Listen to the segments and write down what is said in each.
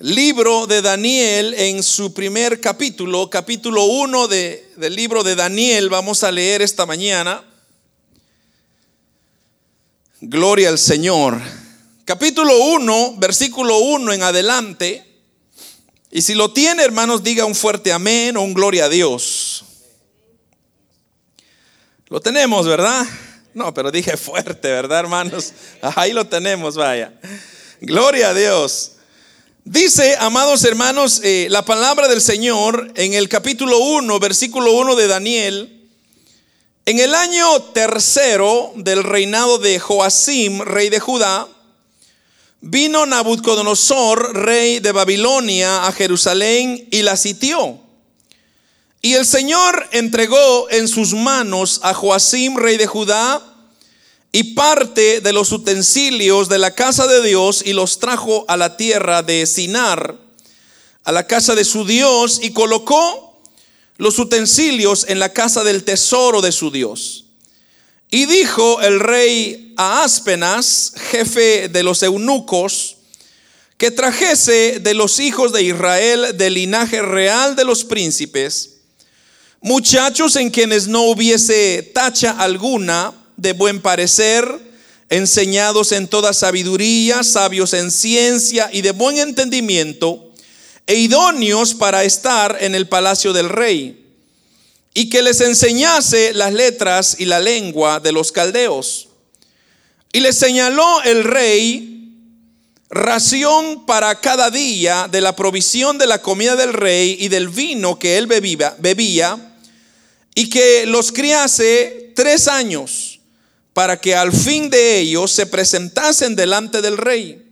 libro de Daniel en su primer capítulo, capítulo 1 de, del libro de Daniel, vamos a leer esta mañana. Gloria al Señor. Capítulo 1, versículo 1 en adelante. Y si lo tiene, hermanos, diga un fuerte amén o un gloria a Dios. Lo tenemos, ¿verdad? No, pero dije fuerte, ¿verdad, hermanos? Ahí lo tenemos, vaya. Gloria a Dios. Dice, amados hermanos, eh, la palabra del Señor en el capítulo 1, versículo 1 de Daniel. En el año tercero del reinado de Joacim, rey de Judá, vino Nabucodonosor, rey de Babilonia, a Jerusalén y la sitió. Y el Señor entregó en sus manos a Joacim, rey de Judá, y parte de los utensilios de la casa de Dios y los trajo a la tierra de Sinar, a la casa de su Dios, y colocó los utensilios en la casa del tesoro de su Dios. Y dijo el rey a Aspenas, jefe de los eunucos, que trajese de los hijos de Israel del linaje real de los príncipes, muchachos en quienes no hubiese tacha alguna, de buen parecer, enseñados en toda sabiduría, sabios en ciencia y de buen entendimiento, e idóneos para estar en el palacio del rey, y que les enseñase las letras y la lengua de los caldeos. Y les señaló el rey ración para cada día de la provisión de la comida del rey y del vino que él bebía, bebía y que los criase tres años para que al fin de ellos se presentasen delante del rey.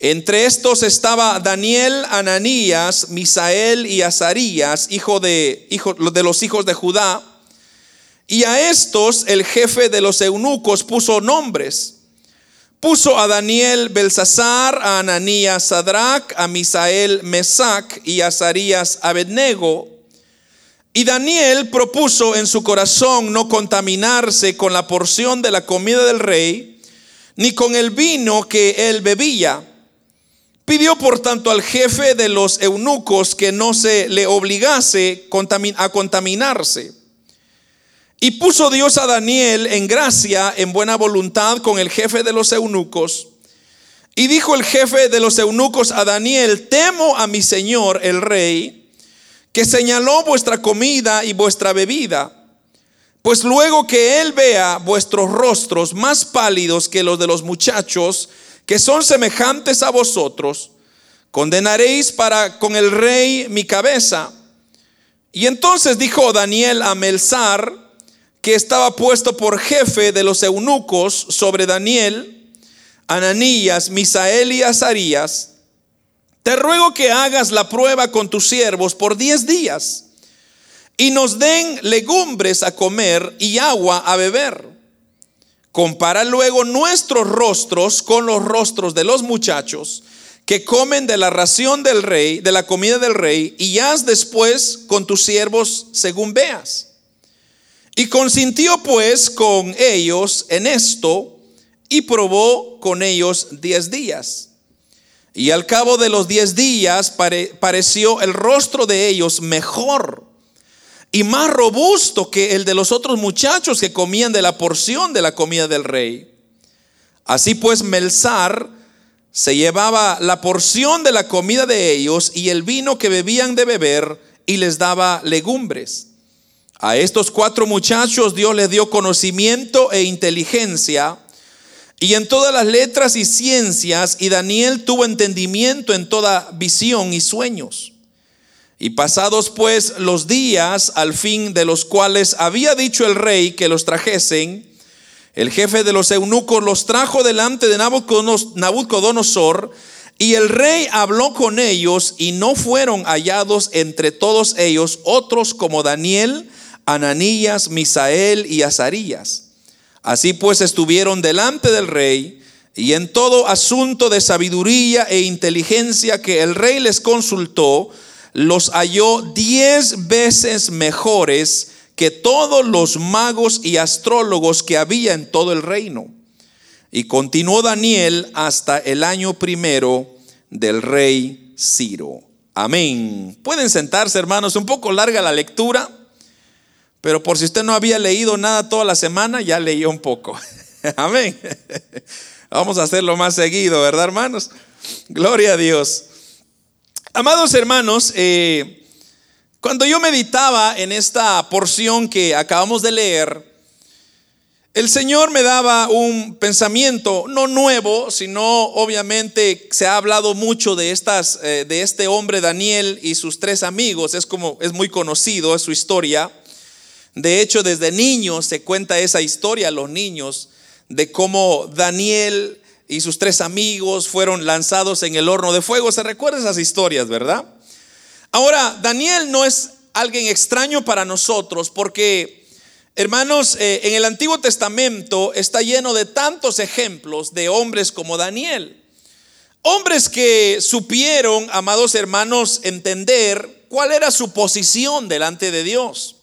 Entre estos estaba Daniel, Ananías, Misael y Azarías, hijo de, hijo de los hijos de Judá. Y a estos el jefe de los eunucos puso nombres. Puso a Daniel Belsasar, a Ananías Sadrach, a Misael Mesac y a Azarías Abednego. Y Daniel propuso en su corazón no contaminarse con la porción de la comida del rey, ni con el vino que él bebía. Pidió por tanto al jefe de los eunucos que no se le obligase a contaminarse. Y puso Dios a Daniel en gracia, en buena voluntad con el jefe de los eunucos. Y dijo el jefe de los eunucos a Daniel, temo a mi señor el rey que señaló vuestra comida y vuestra bebida. Pues luego que Él vea vuestros rostros más pálidos que los de los muchachos, que son semejantes a vosotros, condenaréis para con el rey mi cabeza. Y entonces dijo Daniel a Melzar, que estaba puesto por jefe de los eunucos sobre Daniel, Ananías, Misael y Azarías, te ruego que hagas la prueba con tus siervos por diez días y nos den legumbres a comer y agua a beber. Compara luego nuestros rostros con los rostros de los muchachos que comen de la ración del rey, de la comida del rey, y haz después con tus siervos según veas. Y consintió pues con ellos en esto y probó con ellos diez días. Y al cabo de los diez días pareció el rostro de ellos mejor y más robusto que el de los otros muchachos que comían de la porción de la comida del rey. Así pues, Melzar se llevaba la porción de la comida de ellos y el vino que bebían de beber y les daba legumbres. A estos cuatro muchachos Dios les dio conocimiento e inteligencia y en todas las letras y ciencias, y Daniel tuvo entendimiento en toda visión y sueños. Y pasados pues los días, al fin de los cuales había dicho el rey que los trajesen, el jefe de los eunucos los trajo delante de Nabucodonosor, y el rey habló con ellos, y no fueron hallados entre todos ellos otros como Daniel, Ananías, Misael y Azarías Así pues estuvieron delante del rey y en todo asunto de sabiduría e inteligencia que el rey les consultó, los halló diez veces mejores que todos los magos y astrólogos que había en todo el reino. Y continuó Daniel hasta el año primero del rey Ciro. Amén. Pueden sentarse, hermanos, un poco larga la lectura, pero por si usted no había leído nada toda la semana, ya leyó un poco. Amén. Vamos a hacerlo más seguido, ¿verdad, hermanos? Gloria a Dios. Amados hermanos, eh, cuando yo meditaba en esta porción que acabamos de leer, el Señor me daba un pensamiento no nuevo, sino obviamente se ha hablado mucho de estas eh, de este hombre Daniel y sus tres amigos, es como es muy conocido, es su historia. De hecho, desde niños se cuenta esa historia a los niños de cómo Daniel y sus tres amigos fueron lanzados en el horno de fuego. ¿Se recuerda esas historias, verdad? Ahora, Daniel no es alguien extraño para nosotros porque Hermanos, eh, en el Antiguo Testamento está lleno de tantos ejemplos de hombres como Daniel. Hombres que supieron, amados hermanos, entender cuál era su posición delante de Dios.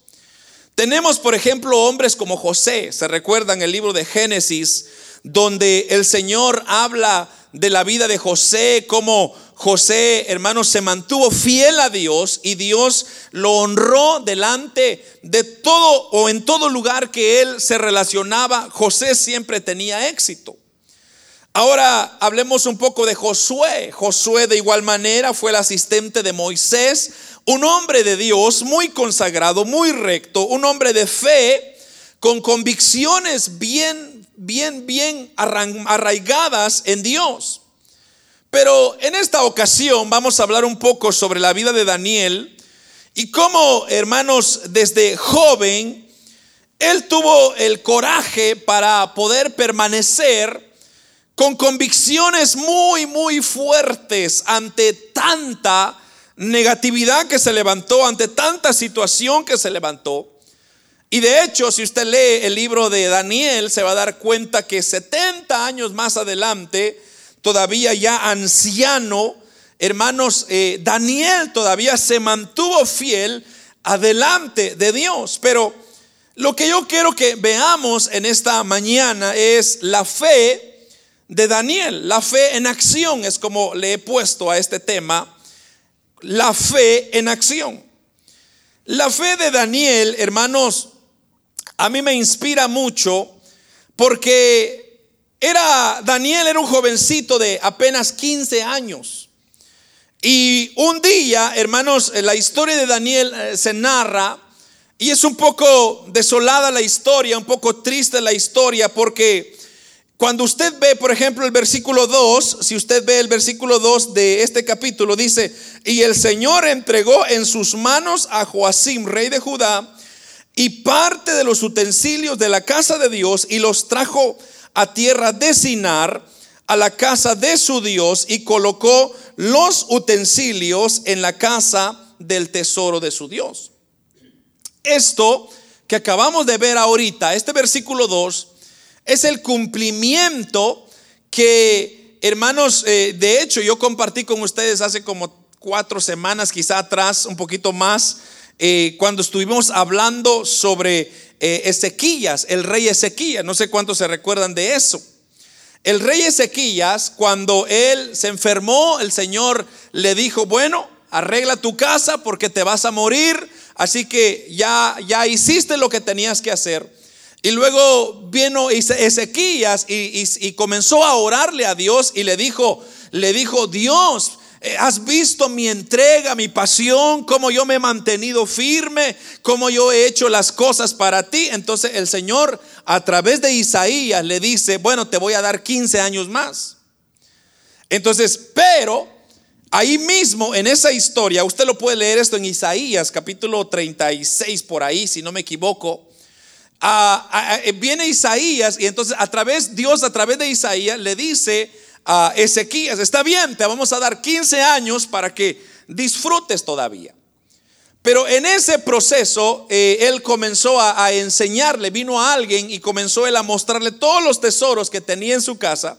Tenemos, por ejemplo, hombres como José. Se recuerdan el libro de Génesis, donde el Señor habla de la vida de José, como José, hermanos, se mantuvo fiel a Dios y Dios lo honró delante de todo o en todo lugar que él se relacionaba. José siempre tenía éxito. Ahora hablemos un poco de Josué. Josué de igual manera fue el asistente de Moisés, un hombre de Dios muy consagrado, muy recto, un hombre de fe con convicciones bien, bien, bien arraigadas en Dios. Pero en esta ocasión vamos a hablar un poco sobre la vida de Daniel y cómo, hermanos, desde joven, él tuvo el coraje para poder permanecer con convicciones muy, muy fuertes ante tanta negatividad que se levantó, ante tanta situación que se levantó. Y de hecho, si usted lee el libro de Daniel, se va a dar cuenta que 70 años más adelante, todavía ya anciano, hermanos, eh, Daniel todavía se mantuvo fiel adelante de Dios. Pero lo que yo quiero que veamos en esta mañana es la fe de Daniel, la fe en acción, es como le he puesto a este tema, la fe en acción. La fe de Daniel, hermanos, a mí me inspira mucho porque era Daniel era un jovencito de apenas 15 años. Y un día, hermanos, la historia de Daniel eh, se narra y es un poco desolada la historia, un poco triste la historia porque cuando usted ve, por ejemplo, el versículo 2, si usted ve el versículo 2 de este capítulo, dice, y el Señor entregó en sus manos a Joacim, rey de Judá, y parte de los utensilios de la casa de Dios y los trajo a tierra de Sinar, a la casa de su Dios, y colocó los utensilios en la casa del tesoro de su Dios. Esto que acabamos de ver ahorita, este versículo 2, es el cumplimiento que, hermanos, eh, de hecho yo compartí con ustedes hace como cuatro semanas, quizá atrás, un poquito más, eh, cuando estuvimos hablando sobre eh, Ezequías, el rey Ezequías. No sé cuántos se recuerdan de eso. El rey Ezequías, cuando él se enfermó, el Señor le dijo, bueno, arregla tu casa porque te vas a morir, así que ya, ya hiciste lo que tenías que hacer. Y luego vino Ezequías y, comenzó a orarle a Dios y le dijo, le dijo, Dios, eh, has visto mi entrega, mi pasión, cómo yo me he mantenido firme, cómo yo he hecho las cosas para ti. Entonces el Señor a través de Isaías le dice, bueno, te voy a dar 15 años más. Entonces, pero ahí mismo en esa historia, usted lo puede leer esto en Isaías capítulo 36 por ahí, si no me equivoco. Viene Isaías y entonces a través, Dios a través de Isaías le dice, a Ezequías, está bien, te vamos a dar 15 años para que disfrutes todavía. Pero en ese proceso eh, él comenzó a, enseñarle, vino a alguien y comenzó él a mostrarle todos los tesoros que tenía en su casa.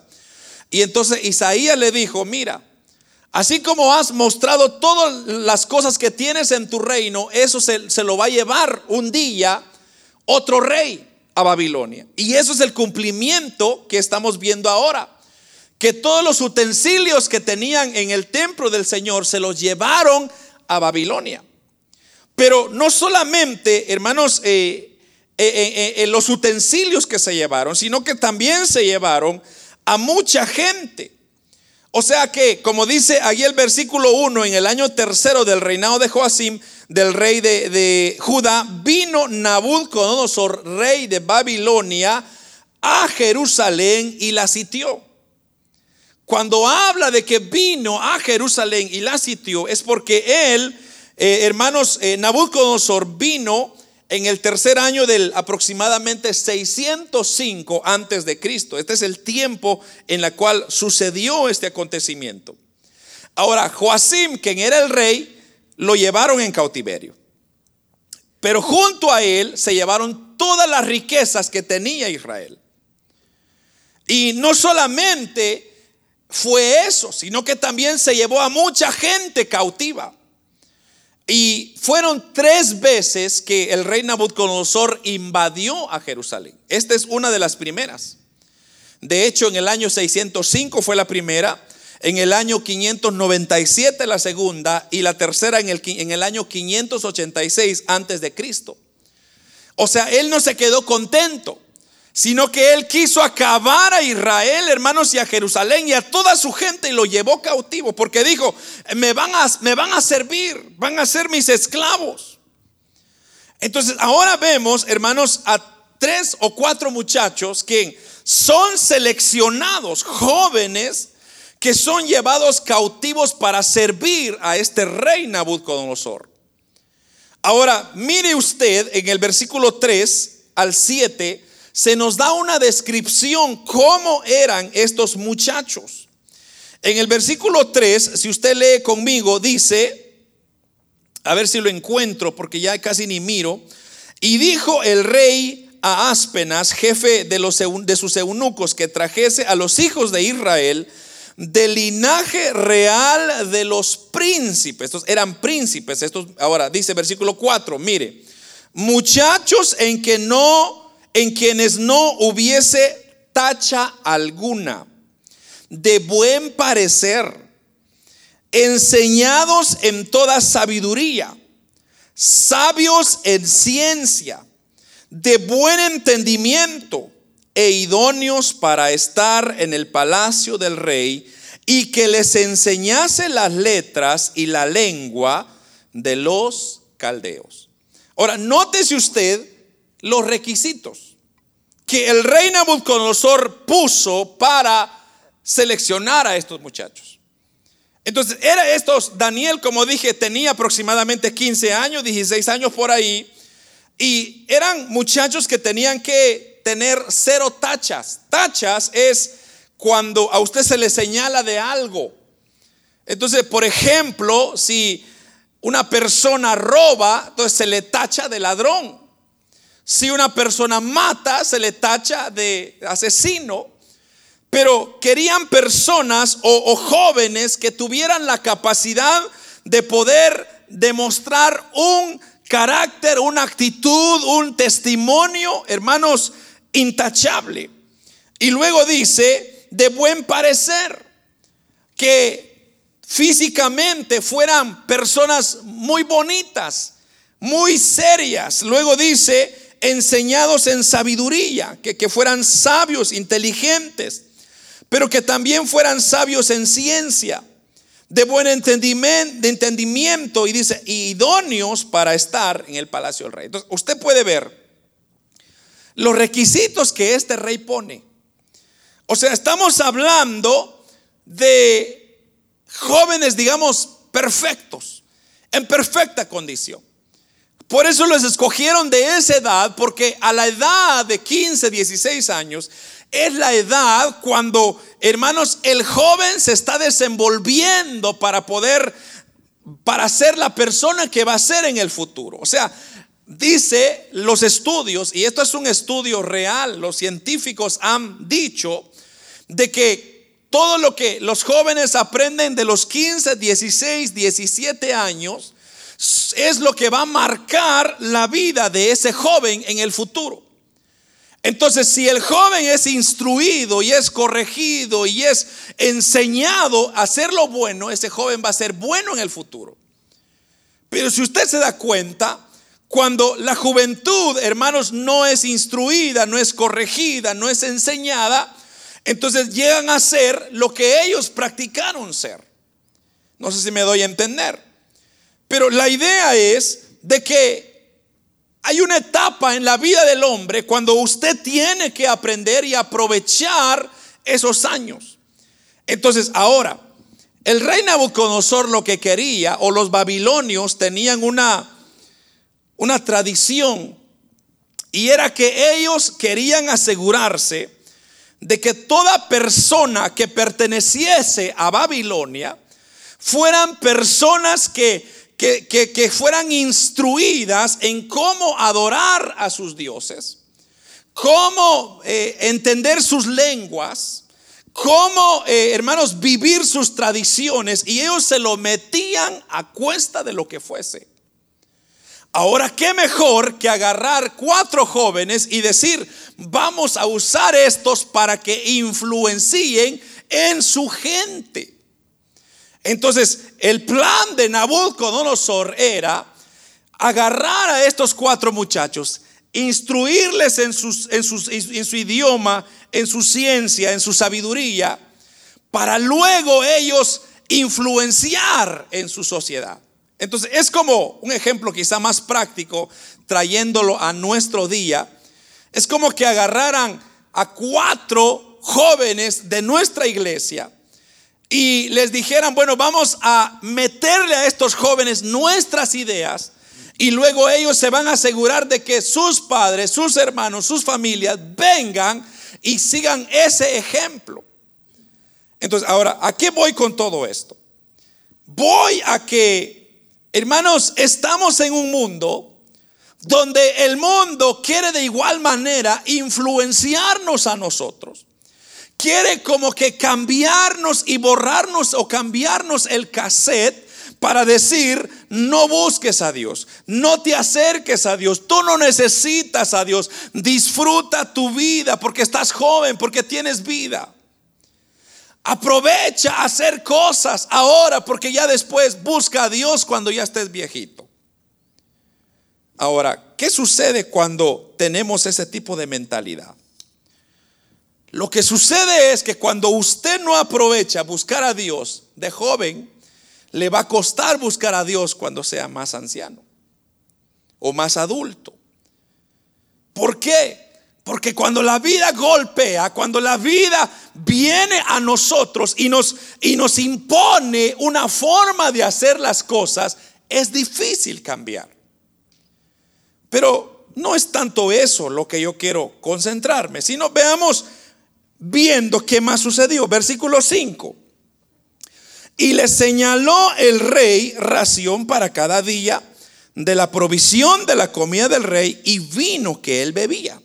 Y entonces Isaías le dijo, mira, así como has mostrado todas las cosas que tienes en tu reino, eso se, se lo va a llevar un día otro rey a Babilonia. Y eso es el cumplimiento que estamos viendo ahora que todos los utensilios que tenían en el templo del Señor se los llevaron a Babilonia. Pero no solamente, hermanos, eh, eh, eh, los utensilios que se llevaron, sino que también se llevaron a mucha gente. O sea que, como dice ahí el versículo 1, en el año tercero del reinado de Joacim, del rey de, de Judá, vino Nabucodonosor, rey de Babilonia, a Jerusalén y la sitió. Cuando habla de que vino a Jerusalén y la sitió, es porque él, eh, hermanos, eh, Nabucodonosor vino en el tercer año del aproximadamente 605 antes de Cristo. Este es el tiempo en el cual sucedió este acontecimiento. Ahora, Joacim, quien era el rey, lo llevaron en cautiverio. Pero junto a él se llevaron todas las riquezas que tenía Israel. Y no solamente fue eso, sino que también se llevó a mucha gente cautiva. Y fueron tres veces que el rey Nabucodonosor invadió a Jerusalén. Esta es una de las primeras. De hecho, en el año 605 fue la primera, en el año 597 la segunda y la tercera en el, en el año 586 antes de Cristo. O sea, él no se quedó contento sino que él quiso acabar a Israel, hermanos, y a Jerusalén y a toda su gente y lo llevó cautivo, porque dijo, me van a, me van a servir, van a ser mis esclavos. Entonces, ahora vemos, hermanos, a tres o cuatro muchachos que son seleccionados, jóvenes, que son llevados cautivos para servir a este rey Nabucodonosor. Ahora, mire usted en el versículo 3 al 7, se nos da una descripción cómo eran estos muchachos. En el versículo 3, si usted lee conmigo, dice, a ver si lo encuentro porque ya casi ni miro, y dijo el rey a Aspenas, jefe de, los, de sus eunucos, que trajese a los hijos de Israel del linaje real de los príncipes. Estos eran príncipes. Estos, ahora dice versículo 4, mire, muchachos en que no en quienes no hubiese tacha alguna, de buen parecer, enseñados en toda sabiduría, sabios en ciencia, de buen entendimiento e idóneos para estar en el palacio del rey y que les enseñase las letras y la lengua de los caldeos. Ahora, nótese usted los requisitos que el rey Nabucodonosor puso para seleccionar a estos muchachos. Entonces, era estos, Daniel, como dije, tenía aproximadamente 15 años, 16 años por ahí, y eran muchachos que tenían que tener cero tachas. Tachas es cuando a usted se le señala de algo. Entonces, por ejemplo, si una persona roba, entonces se le tacha de ladrón. Si una persona mata, se le tacha de asesino. Pero querían personas o, jóvenes que tuvieran la capacidad de poder demostrar un carácter, una actitud, un testimonio, hermanos, intachable. Y luego dice, de buen parecer, que físicamente fueran personas muy bonitas, muy serias. Luego dice, enseñados en sabiduría, que, que fueran sabios, inteligentes, pero que también fueran sabios en ciencia, de buen entendimiento, de entendimiento y dice, idóneos para estar en el palacio del rey. Entonces, usted puede ver los requisitos que este rey pone. O sea, estamos hablando de jóvenes, digamos, perfectos, en perfecta condición. Por eso los escogieron de esa edad, porque a la edad de 15, 16 años es la edad cuando, hermanos, el joven se está desenvolviendo para poder, para ser la persona que va a ser en el futuro. O sea, dice los estudios, y esto es un estudio real, los científicos han dicho de que todo lo que los jóvenes aprenden de los 15, 16, 17 años, es lo que va a marcar la vida de ese joven en el futuro. Entonces, si el joven es instruido y es corregido y es enseñado a hacer lo bueno, ese joven va a ser bueno en el futuro. Pero si usted se da cuenta, cuando la juventud, hermanos, no es instruida, no es corregida, no es enseñada, entonces llegan a ser lo que ellos practicaron ser. No sé si me doy a entender. Pero la idea es de que hay una etapa en la vida del hombre cuando usted tiene que aprender y aprovechar esos años. Entonces, ahora, el rey Nabucodonosor lo que quería, o los babilonios tenían una, una tradición, y era que ellos querían asegurarse de que toda persona que perteneciese a Babilonia fueran personas que que, fueran instruidas en cómo adorar a sus dioses, cómo eh, entender sus lenguas, cómo, eh, hermanos, vivir sus tradiciones y ellos se lo metían a cuesta de lo que fuese. Ahora, ¿qué mejor que agarrar cuatro jóvenes y decir, vamos a usar estos para que influencien en su gente? Entonces, el plan de Nabucodonosor era agarrar a estos cuatro muchachos, instruirles en, en su idioma, en su ciencia, en su sabiduría, para luego ellos influenciar en su sociedad. Entonces, es como un ejemplo quizá más práctico, trayéndolo a nuestro día. Es como que agarraran a cuatro jóvenes de nuestra iglesia y les dijeran, bueno, vamos a meterle a estos jóvenes nuestras ideas y luego ellos se van a asegurar de que sus padres, sus hermanos, sus familias vengan y sigan ese ejemplo. Entonces, ahora, ¿a qué voy con todo esto? Voy a que, hermanos, estamos en un mundo donde el mundo quiere de igual manera influenciarnos a nosotros quiere como que cambiarnos y borrarnos o cambiarnos el cassette para decir, no busques a Dios, no te acerques a Dios, tú no necesitas a Dios, disfruta tu vida porque estás joven, porque tienes vida. Aprovecha a hacer cosas ahora porque ya después busca a Dios cuando ya estés viejito. Ahora, ¿qué sucede cuando tenemos ese tipo de mentalidad? Lo que sucede es que cuando usted no aprovecha buscar a Dios de joven, le va a costar buscar a Dios cuando sea más anciano o más adulto. ¿Por qué? Porque cuando la vida golpea, cuando la vida viene a nosotros y nos, y nos impone una forma de hacer las cosas, es difícil cambiar. Pero no es tanto eso lo que yo quiero concentrarme, sino veamos viendo qué más sucedió. Versículo 5. Y le señaló el rey ración para cada día de la provisión de la comida del rey y vino que él bebía.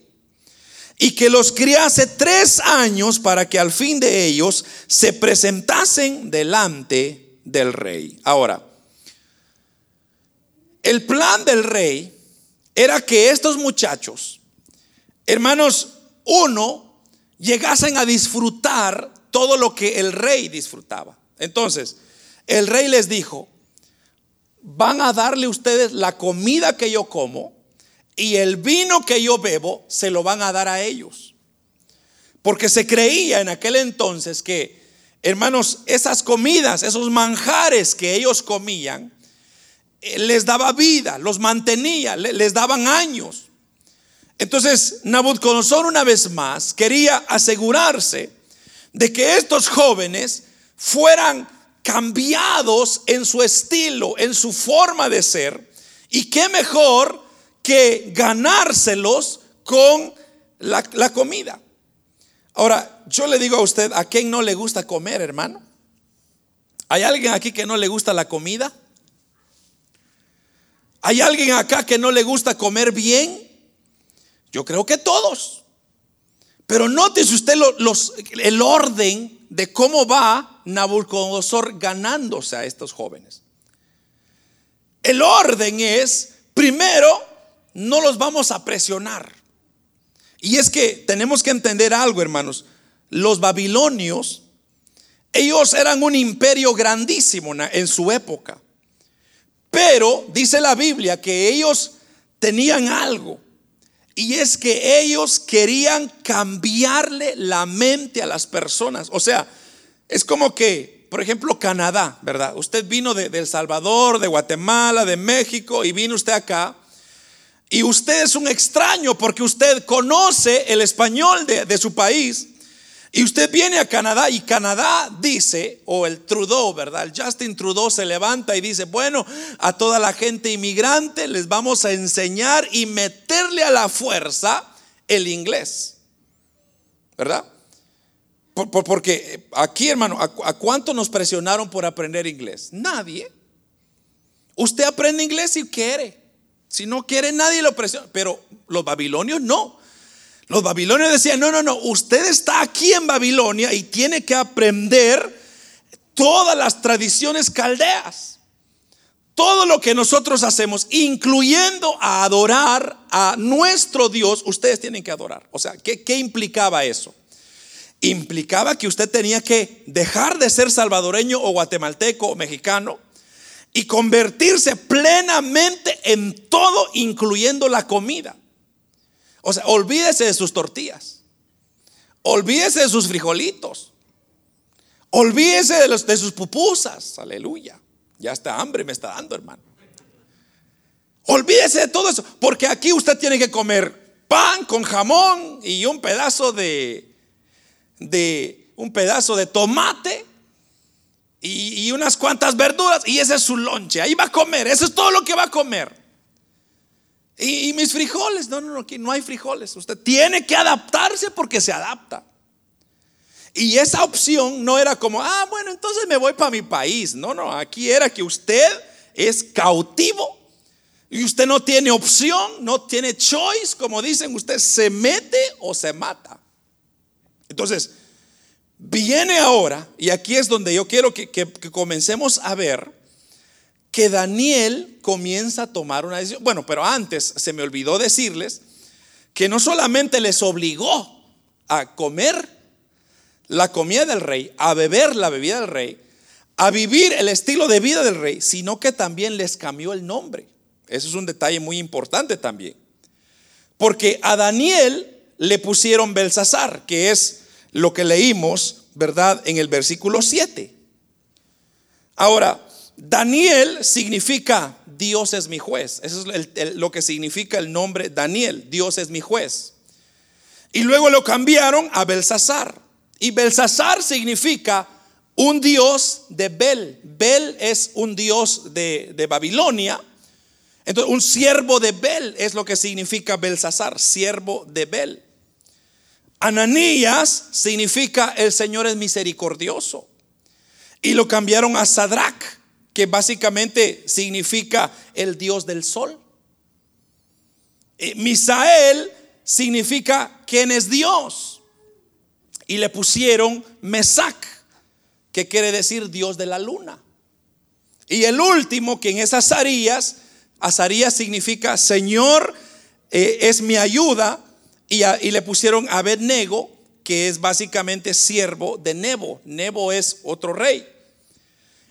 Y que los criase tres años para que al fin de ellos se presentasen delante del rey. Ahora, el plan del rey era que estos muchachos, hermanos, uno, llegasen a disfrutar todo lo que el rey disfrutaba. Entonces, el rey les dijo, van a darle ustedes la comida que yo como y el vino que yo bebo, se lo van a dar a ellos. Porque se creía en aquel entonces que, hermanos, esas comidas, esos manjares que ellos comían, eh, les daba vida, los mantenía, les daban años. Entonces, Nabucodonosor una vez más quería asegurarse de que estos jóvenes fueran cambiados en su estilo, en su forma de ser. Y qué mejor que ganárselos con la, comida. Ahora, yo le digo a usted, ¿a quién no le gusta comer, hermano? ¿Hay alguien aquí que no le gusta la comida? ¿Hay alguien acá que no le gusta comer bien? Yo creo que todos. Pero nótese usted los, el orden de cómo va Nabucodonosor ganándose a estos jóvenes. El orden es, primero, no los vamos a presionar. Y es que tenemos que entender algo, hermanos. Los babilonios, ellos eran un imperio grandísimo en su época. Pero dice la Biblia que ellos tenían algo. Y es que ellos querían cambiarle la mente a las personas. O sea, es como que, por ejemplo, Canadá, ¿verdad? Usted vino de, El Salvador, de Guatemala, de México y vino usted acá. Y usted es un extraño porque usted conoce el español de, de su país. Y usted viene a Canadá y Canadá dice, o el Trudeau, ¿verdad? El Justin Trudeau se levanta y dice, bueno, a toda la gente inmigrante les vamos a enseñar y meterle a la fuerza el inglés, ¿verdad? porque aquí, hermano, ¿a, ¿a cuánto nos presionaron por aprender inglés? Nadie. Usted aprende inglés si quiere. Si no quiere, nadie lo presiona. Pero los babilonios no. Los babilonios decían, no, no, no, usted está aquí en Babilonia y tiene que aprender todas las tradiciones caldeas. Todo lo que nosotros hacemos, incluyendo a adorar a nuestro Dios, ustedes tienen que adorar. O sea, ¿qué, qué implicaba eso? Implicaba que usted tenía que dejar de ser salvadoreño o guatemalteco o mexicano y convertirse plenamente en todo, incluyendo la comida. O sea, olvídese de sus tortillas. Olvídese de sus frijolitos. Olvídese de, sus pupusas. Aleluya. Ya está hambre me está dando, hermano. Olvídese de todo eso. Porque aquí usted tiene que comer pan con jamón y un pedazo de, de un pedazo de tomate y, y unas cuantas verduras. Y ese es su lonche. Ahí va a comer. Eso es todo lo que va a comer. Y, mis frijoles, no, no, no, aquí no hay frijoles. Usted tiene que adaptarse porque se adapta. Y esa opción no era como, ah, bueno, entonces me voy para mi país. No, no, aquí era que usted es cautivo y usted no tiene opción, no tiene choice, como dicen, usted se mete o se mata. Entonces, viene ahora, y aquí es donde yo quiero que, que comencemos a ver que Daniel comienza a tomar una decisión. Bueno, pero antes se me olvidó decirles que no solamente les obligó a comer la comida del rey, a beber la bebida del rey, a vivir el estilo de vida del rey, sino que también les cambió el nombre. Eso es un detalle muy importante también. Porque a Daniel le pusieron Belsasar, que es lo que leímos, ¿verdad? En el versículo 7. Ahora, Daniel significa Dios es mi juez. Eso es lo que significa el nombre Daniel. Dios es mi juez. Y luego lo cambiaron a Belsasar. Y Belsasar significa un dios de Bel. Bel es un dios de, de Babilonia. Entonces, un siervo de Bel es lo que significa Belsasar, siervo de Bel. Ananías significa el Señor es misericordioso. Y lo cambiaron a Sadrach que básicamente significa el Dios del sol. Eh, Misael significa quién es Dios. Y le pusieron Mesac, que quiere decir Dios de la luna. Y el último, quien es Azarías, Azarías significa Señor eh, es mi ayuda. Y, y le pusieron Abednego, que es básicamente siervo de Nebo. Nebo es otro rey.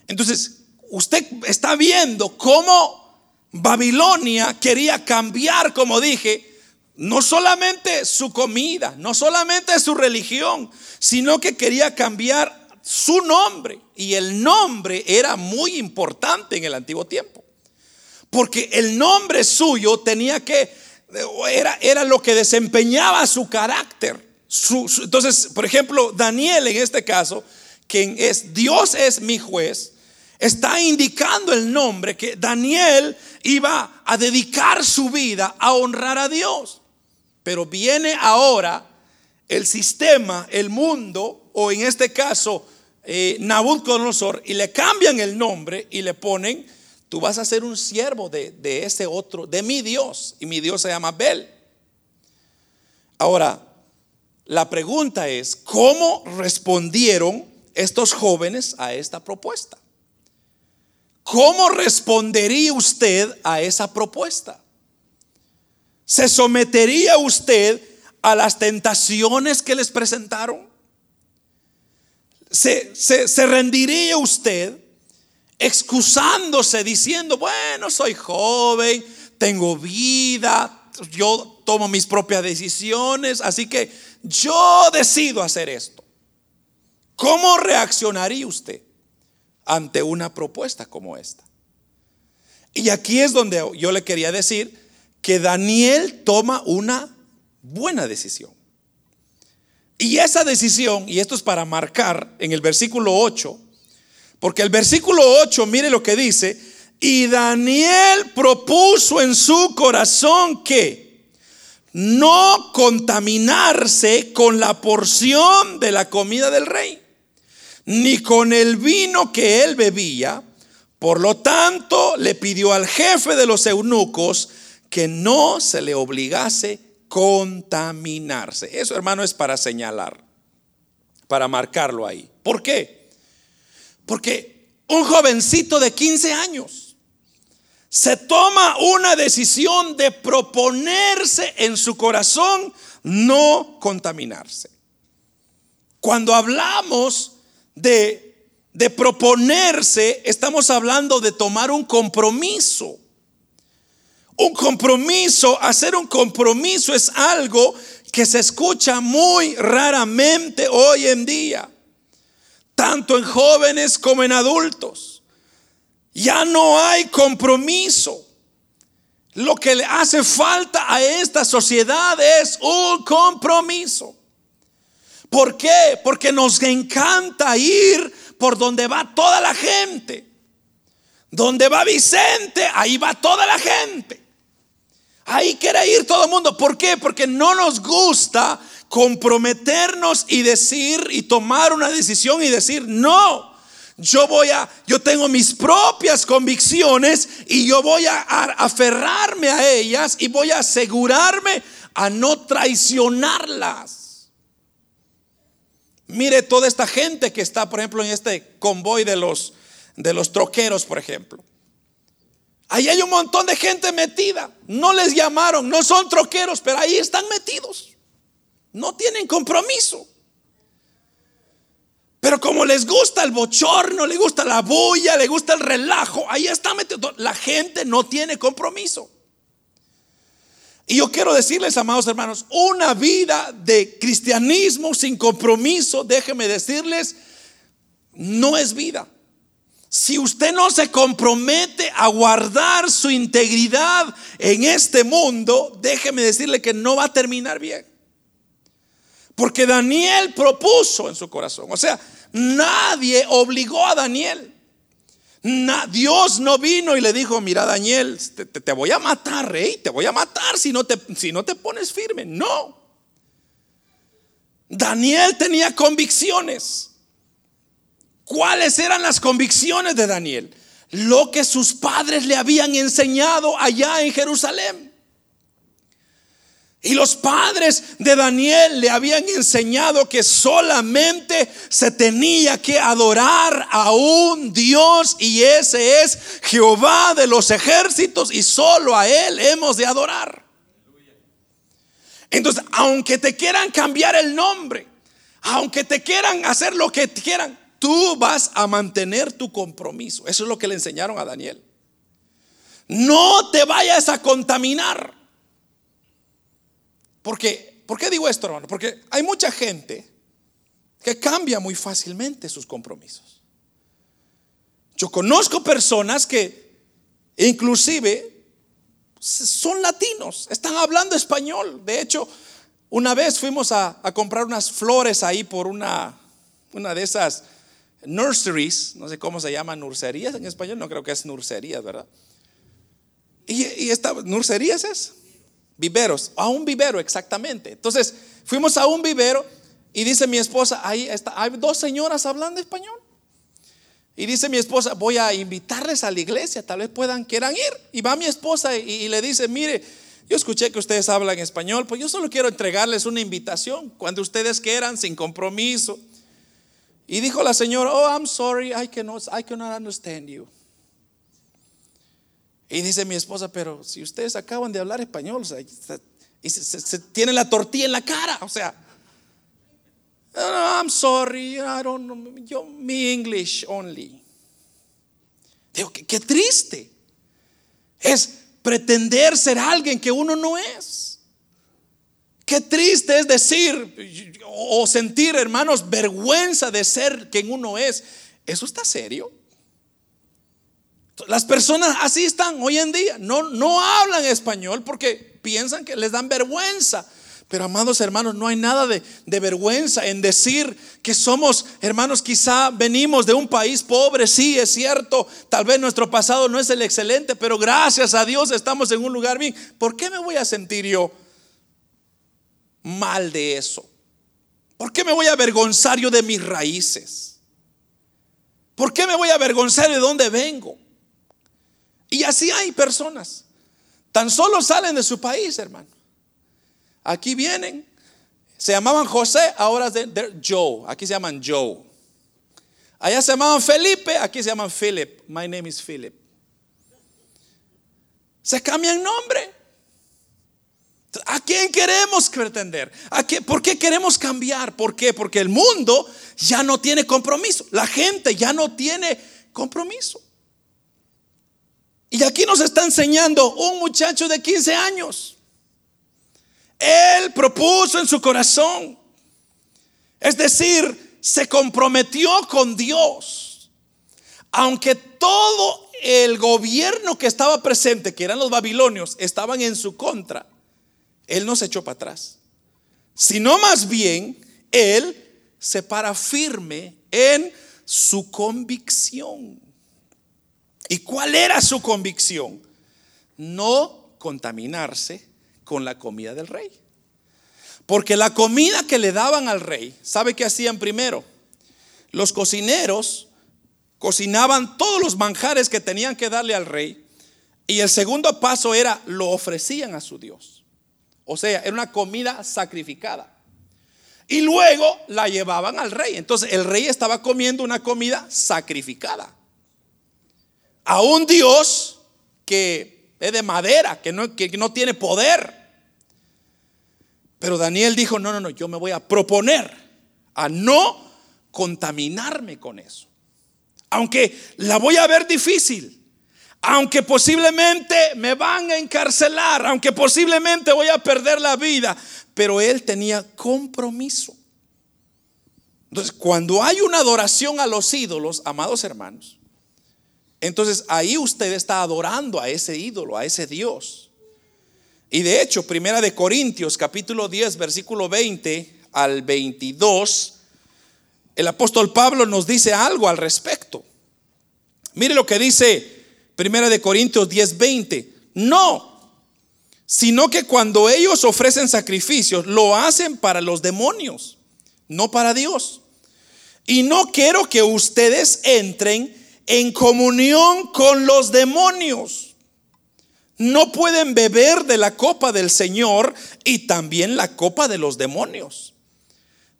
Entonces, usted está viendo cómo Babilonia quería cambiar, como dije, no solamente su comida, no solamente su religión, sino que quería cambiar su nombre. Y el nombre era muy importante en el antiguo tiempo. Porque el nombre suyo tenía que, era, era lo que desempeñaba su carácter. entonces, por ejemplo, Daniel en este caso, quien es Dios es mi juez, está indicando el nombre que Daniel iba a dedicar su vida a honrar a Dios. Pero viene ahora el sistema, el mundo, o en este caso eh, Nabucodonosor, y le cambian el nombre y le ponen, tú vas a ser un siervo de, de ese otro, de mi Dios, y mi Dios se llama Bel. Ahora, la pregunta es, ¿cómo respondieron estos jóvenes a esta propuesta? ¿Cómo respondería usted a esa propuesta? ¿Se sometería usted a las tentaciones que les presentaron? ¿Se, se rendiría usted excusándose, diciendo, bueno, soy joven, tengo vida, yo tomo mis propias decisiones, así que yo decido hacer esto. ¿Cómo reaccionaría usted ante una propuesta como esta? Y aquí es donde yo le quería decir que Daniel toma una buena decisión. Y esa decisión, y esto es para marcar en el versículo 8, porque el versículo 8, mire lo que dice, y Daniel propuso en su corazón que no contaminarse con la porción de la comida del rey, ni con el vino que él bebía. Por lo tanto, le pidió al jefe de los eunucos que no se le obligase contaminarse. Eso, hermano, es para señalar, para marcarlo ahí. ¿Por qué? Porque un jovencito de 15 años se toma una decisión de proponerse en su corazón no contaminarse. Cuando hablamos de, de proponerse, estamos hablando de tomar un compromiso. Un compromiso, hacer un compromiso es algo que se escucha muy raramente hoy en día tanto en jóvenes como en adultos. Ya no hay compromiso. Lo que le hace falta a esta sociedad es un compromiso. ¿Por qué? Porque nos encanta ir por donde va toda la gente. Donde va Vicente, ahí va toda la gente. Ahí quiere ir todo el mundo. ¿Por qué? Porque no nos gusta comprometernos y decir y tomar una decisión y decir, no, yo voy a, yo tengo mis propias convicciones y yo voy a, aferrarme a ellas y voy a asegurarme a no traicionarlas. Mire toda esta gente que está, por ejemplo, en este convoy de los, de los troqueros, por ejemplo. Ahí hay un montón de gente metida. No les llamaron, no son troqueros, pero ahí están metidos. No tienen compromiso. Pero como les gusta el bochorno, le gusta la bulla, le gusta el relajo, ahí está metido. La gente no tiene compromiso. Y yo quiero decirles, amados hermanos, una vida de cristianismo sin compromiso, déjeme decirles, no es vida. Si usted no se compromete a guardar su integridad en este mundo, déjeme decirle que no va a terminar bien. Porque Daniel propuso en su corazón. O sea, nadie obligó a Daniel. Dios no vino y le dijo, mira Daniel, te, voy a matar, rey, te voy a matar si no te, si no te pones firme. No. Daniel tenía convicciones. ¿Cuáles eran las convicciones de Daniel? Lo que sus padres le habían enseñado allá en Jerusalén. Y los padres de Daniel le habían enseñado que solamente se tenía que adorar a un Dios y ese es Jehová de los ejércitos y solo a Él hemos de adorar. Entonces, aunque te quieran cambiar el nombre, aunque te quieran hacer lo que quieran, tú vas a mantener tu compromiso. Eso es lo que le enseñaron a Daniel. No te vayas a contaminar. Porque, ¿por qué digo esto, hermano? Porque hay mucha gente que cambia muy fácilmente sus compromisos. Yo conozco personas que inclusive son latinos, están hablando español. De hecho, una vez fuimos a, comprar unas flores ahí por una, una de esas nurseries, no sé cómo se llama, nurserías en español, no creo que es nurserías, ¿verdad? Y, y esta, ¿nurserías es? Viveros, a un vivero exactamente. Entonces, fuimos a un vivero y dice mi esposa, ahí está, hay dos señoras hablando español. Y dice mi esposa, voy a invitarles a la iglesia, tal vez puedan, quieran ir. Y va mi esposa y, le dice, mire, yo escuché que ustedes hablan español, pues yo solo quiero entregarles una invitación cuando ustedes quieran, sin compromiso. Y dijo la señora, oh, I'm sorry, I cannot, I cannot understand you. Y dice mi esposa, pero si ustedes acaban de hablar español, Y se, tiene la tortilla en la cara. O sea, I'm sorry, I don't know, yo, me English only. Digo, qué, qué triste. Es pretender ser alguien que uno no es. Qué triste es decir o sentir, hermanos, vergüenza de ser quien uno es. ¿Eso está serio? Las personas así están hoy en día. No, no hablan español porque piensan que les dan vergüenza. Pero amados hermanos, no hay nada de, de, vergüenza en decir que somos hermanos, quizá venimos de un país pobre, sí, es cierto, tal vez nuestro pasado no es el excelente, pero gracias a Dios estamos en un lugar bien. ¿Por qué me voy a sentir yo mal de eso? ¿Por qué me voy a avergonzar yo de mis raíces? ¿Por qué me voy a avergonzar de dónde vengo? Y así hay personas. Tan solo salen de su país, hermano. Aquí vienen. Se llamaban José, ahora de, Joe. Aquí se llaman Joe. Allá se llamaban Felipe, aquí se llaman Philip. My name is Philip. Se cambian nombre. ¿A quién queremos pretender? ¿A qué, ¿Por qué queremos cambiar? ¿Por qué? Porque el mundo ya no tiene compromiso. La gente ya no tiene compromiso. Y aquí nos está enseñando un muchacho de 15 años. Él propuso en su corazón. Es decir, se comprometió con Dios. Aunque todo el gobierno que estaba presente, que eran los babilonios, estaban en su contra, él no se echó para atrás. Sino más bien, él se para firme en su convicción. ¿Y cuál era su convicción? No contaminarse con la comida del rey. Porque la comida que le daban al rey, ¿sabe qué hacían primero? Los cocineros cocinaban todos los manjares que tenían que darle al rey. Y el segundo paso era, lo ofrecían a su Dios. O sea, era una comida sacrificada. Y luego la llevaban al rey. Entonces el rey estaba comiendo una comida sacrificada a un Dios que es de madera, que no, que no tiene poder. Pero Daniel dijo, no, no, no, yo me voy a proponer a no contaminarme con eso. Aunque la voy a ver difícil, aunque posiblemente me van a encarcelar, aunque posiblemente voy a perder la vida, pero él tenía compromiso. Entonces, cuando hay una adoración a los ídolos, amados hermanos, entonces ahí usted está adorando a ese ídolo, a ese Dios. Y de hecho, Primera de Corintios, capítulo 10, versículo 20 al 22, el apóstol Pablo nos dice algo al respecto. Mire lo que dice Primera de Corintios 10, 20. No, sino que cuando ellos ofrecen sacrificios, lo hacen para los demonios, no para Dios. Y no quiero que ustedes entren en comunión con los demonios. No pueden beber de la copa del Señor y también la copa de los demonios.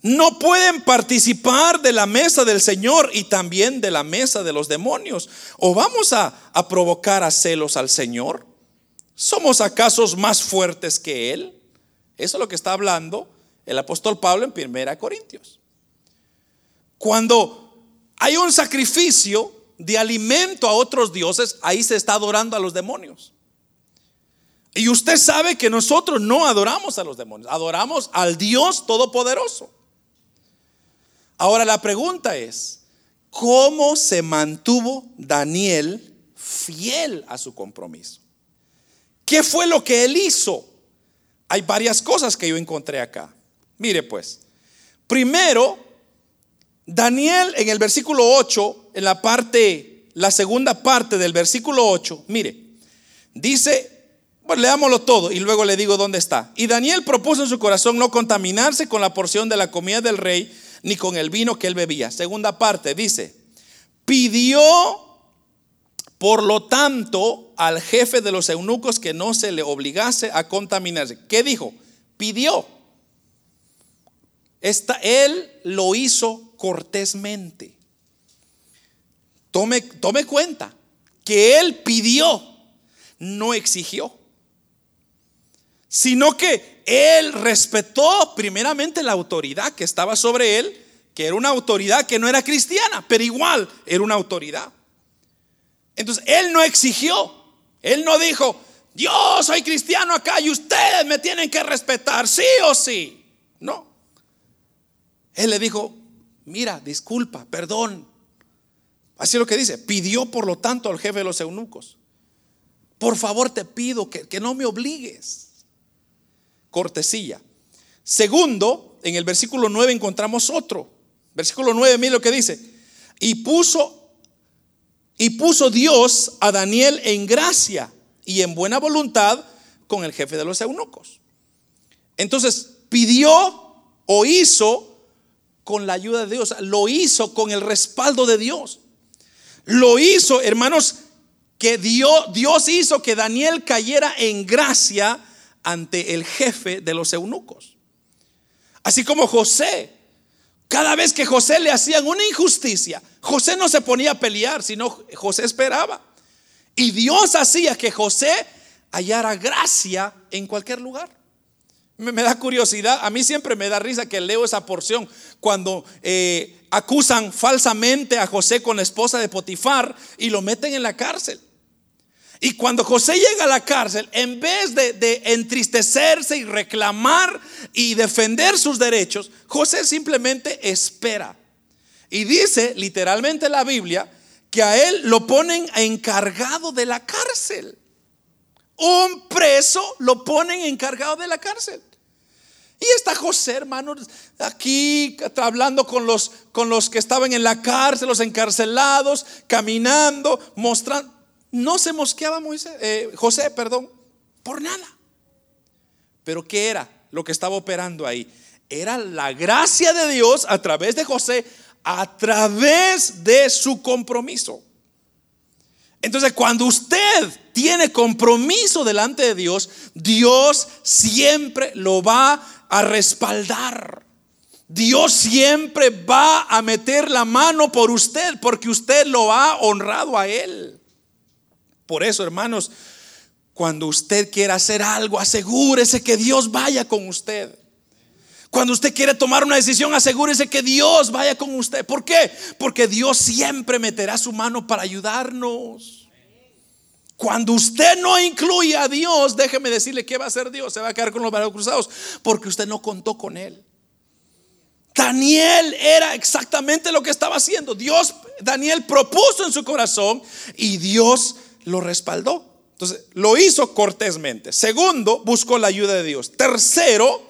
No pueden participar de la mesa del Señor y también de la mesa de los demonios. ¿O vamos a, provocar a celos al Señor? ¿Somos acaso más fuertes que Él? Eso es lo que está hablando el apóstol Pablo en 1 Corintios. Cuando hay un sacrificio, de alimento a otros dioses, ahí se está adorando a los demonios. Y usted sabe que nosotros no adoramos a los demonios, adoramos al Dios Todopoderoso. Ahora la pregunta es, ¿cómo se mantuvo Daniel fiel a su compromiso? ¿Qué fue lo que él hizo? Hay varias cosas que yo encontré acá. Mire pues, primero, Daniel en el versículo 8, en la parte, la segunda parte del versículo 8, mire, dice, bueno, leámoslo todo y luego le digo dónde está. Y Daniel propuso en su corazón no contaminarse con la porción de la comida del rey ni con el vino que él bebía. Segunda parte, dice, pidió por lo tanto al jefe de los eunucos que no se le obligase a contaminarse. ¿Qué dijo? Pidió. Esta, él lo hizo cortésmente. Tome, cuenta que él pidió, no exigió, sino que Él respetó primeramente la autoridad que estaba sobre él, que era una autoridad que no era cristiana, pero igual era una autoridad. Entonces, él no exigió, él no dijo, yo soy cristiano acá y ustedes me tienen que respetar, sí o sí. No. Él le dijo, mira, disculpa, perdón. Así es lo que dice. Pidió, por lo tanto, al jefe de los eunucos. Por favor, te pido que, que no me obligues. Cortesía. Segundo, en el versículo 9 encontramos otro. Versículo 9, mira lo que dice. Y puso y puso Dios a Daniel en gracia y en buena voluntad con el jefe de los eunucos. Entonces, pidió o hizo con la ayuda de Dios, lo hizo con el respaldo de Dios. Lo hizo, hermanos, que Dios, Dios hizo que Daniel cayera en gracia ante el jefe de los eunucos. Así como José, cada vez que José le hacían una injusticia, José no se ponía a pelear, sino José esperaba. Y Dios hacía que José hallara gracia en cualquier lugar. Me, da curiosidad, a mí siempre me da risa que leo esa porción cuando eh, acusan falsamente a José con la esposa de Potifar y lo meten en la cárcel. Y cuando José llega a la cárcel, en vez de, de, entristecerse y reclamar y defender sus derechos, José simplemente espera. Y dice literalmente la Biblia que a él lo ponen encargado de la cárcel. Un preso lo ponen encargado de la cárcel. Y está José, hermano, aquí hablando con los, con los que estaban en la cárcel, los encarcelados, caminando, mostrando. No se mosqueaba Moisés, eh, José, perdón, por nada. Pero ¿qué era lo que estaba operando ahí? Era la gracia de Dios a través de José a través de su compromiso. Entonces, cuando usted tiene compromiso delante de Dios, Dios siempre lo va a respaldar. Dios siempre va a meter la mano por usted porque usted lo ha honrado a Él. Por eso, hermanos, cuando usted quiera hacer algo, asegúrese que Dios vaya con usted. Cuando usted quiere tomar una decisión, asegúrese que Dios vaya con usted. ¿Por qué? Porque Dios siempre meterá su mano para ayudarnos. Cuando usted no incluye a Dios, déjeme decirle que va a hacer Dios. Se va a quedar con los brazos cruzados porque usted no contó con Él. Daniel era exactamente lo que estaba haciendo. Dios, Daniel propuso en su corazón y Dios lo respaldó. Entonces, lo hizo cortésmente. Segundo, buscó la ayuda de Dios. Tercero,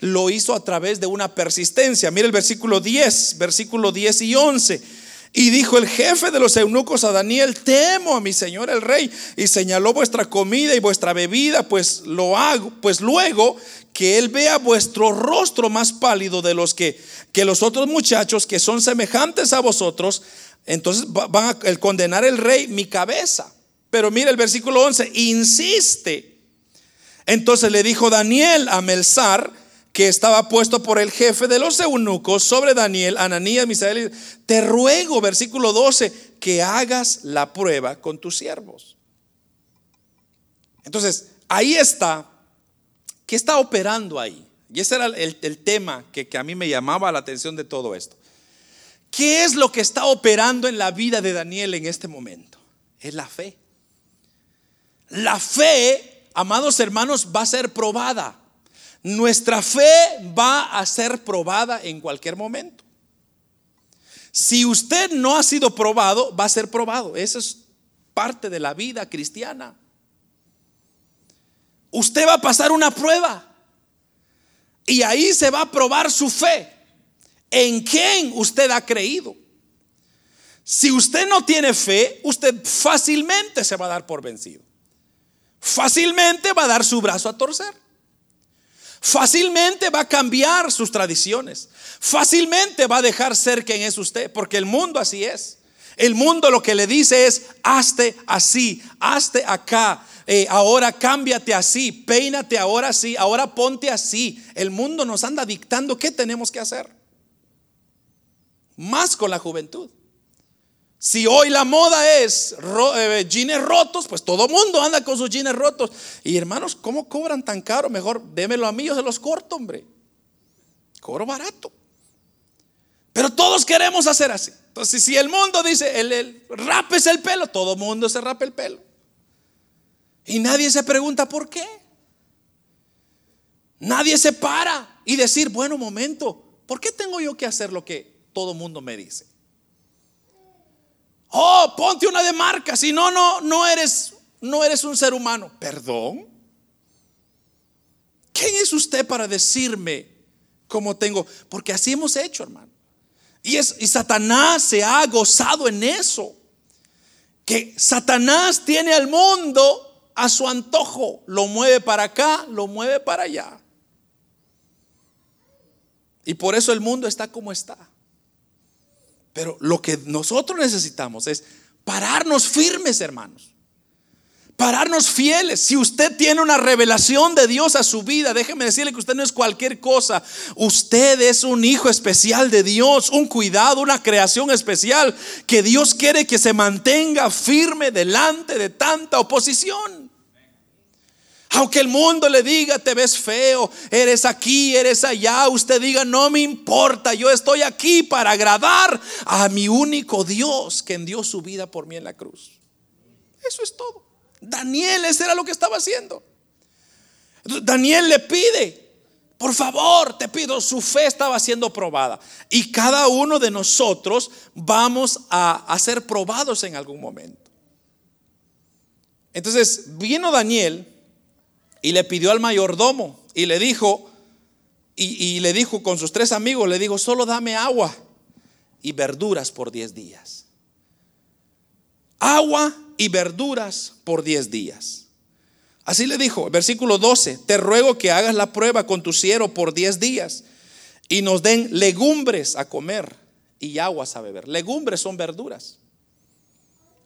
lo hizo a través de una persistencia. Mira el versículo 10, versículo 10 y 11. Y dijo el jefe de los eunucos a Daniel, temo a mi señor el rey, y señaló vuestra comida y vuestra bebida, pues lo hago, pues luego que él vea vuestro rostro más pálido de los que, que los otros muchachos que son semejantes a vosotros, entonces van a condenar el rey mi cabeza. Pero mira el versículo 11, insiste. Entonces le dijo Daniel a Melzar, que estaba puesto por el jefe de los eunucos sobre Daniel, Ananías, Misael, te ruego, versículo 12, que hagas la prueba con tus siervos. Entonces, ahí está, ¿qué está operando ahí? Y ese era el, tema que, que a mí me llamaba la atención de todo esto. ¿Qué es lo que está operando en la vida de Daniel en este momento? Es la fe. La fe, amados hermanos, va a ser probada. Nuestra fe va a ser probada en cualquier momento. Si usted no ha sido probado, va a ser probado. Eso es parte de la vida cristiana. Usted va a pasar una prueba y ahí se va a probar su fe. ¿En quién usted ha creído? Si usted no tiene fe, usted fácilmente se va a dar por vencido. Fácilmente va a dar su brazo a torcer fácilmente va a cambiar sus tradiciones. Fácilmente va a dejar ser quien es usted, porque el mundo así es. El mundo lo que le dice es, hazte así, hazte acá, eh, ahora cámbiate así, peínate ahora así, ahora ponte así. El mundo nos anda dictando qué tenemos que hacer. Más con la juventud. Si hoy la moda es eh, jeans rotos, pues todo mundo anda con sus jeans rotos. Y hermanos, ¿cómo cobran tan caro? Mejor démelo a mí, yo se los corto, hombre. Cobro barato. Pero todos queremos hacer así. Entonces, si el mundo dice, el, el rapes el pelo, todo mundo se rapa el pelo. Y nadie se pregunta por qué. Nadie se para y decir, bueno, momento, ¿por qué tengo yo que hacer lo que todo mundo me dice? Oh, ponte una de marca, si no, no, no eres, no eres un ser humano. Perdón. ¿Quién es usted para decirme cómo tengo? Porque así hemos hecho, hermano. Y, y Satanás se ha gozado en eso. Que Satanás tiene al mundo a su antojo. Lo mueve para acá, lo mueve para allá. Y por eso el mundo está como está. Pero lo que nosotros necesitamos es pararnos firmes, hermanos. Pararnos fieles. Si usted tiene una revelación de Dios a su vida, déjeme decirle que usted no es cualquier cosa. Usted es un hijo especial de Dios, un cuidado, una creación especial que Dios quiere que se mantenga firme delante de tanta oposición. Aunque el mundo le diga, te ves feo, eres aquí, eres allá, usted diga, no me importa, yo estoy aquí para agradar a mi único Dios que dio su vida por mí en la cruz. Eso es todo. Daniel, ese era lo que estaba haciendo. Daniel le pide, por favor, te pido, su fe estaba siendo probada. Y cada uno de nosotros vamos a, a ser probados en algún momento. Entonces, vino Daniel y le pidió al mayordomo y le dijo, y, le dijo con sus tres amigos, le dijo, solo dame agua y verduras por diez días. Agua y verduras por diez días. Así le dijo, versículo 12, te ruego que hagas la prueba con tu siervo por diez días y nos den legumbres a comer y aguas a beber. Legumbres son verduras.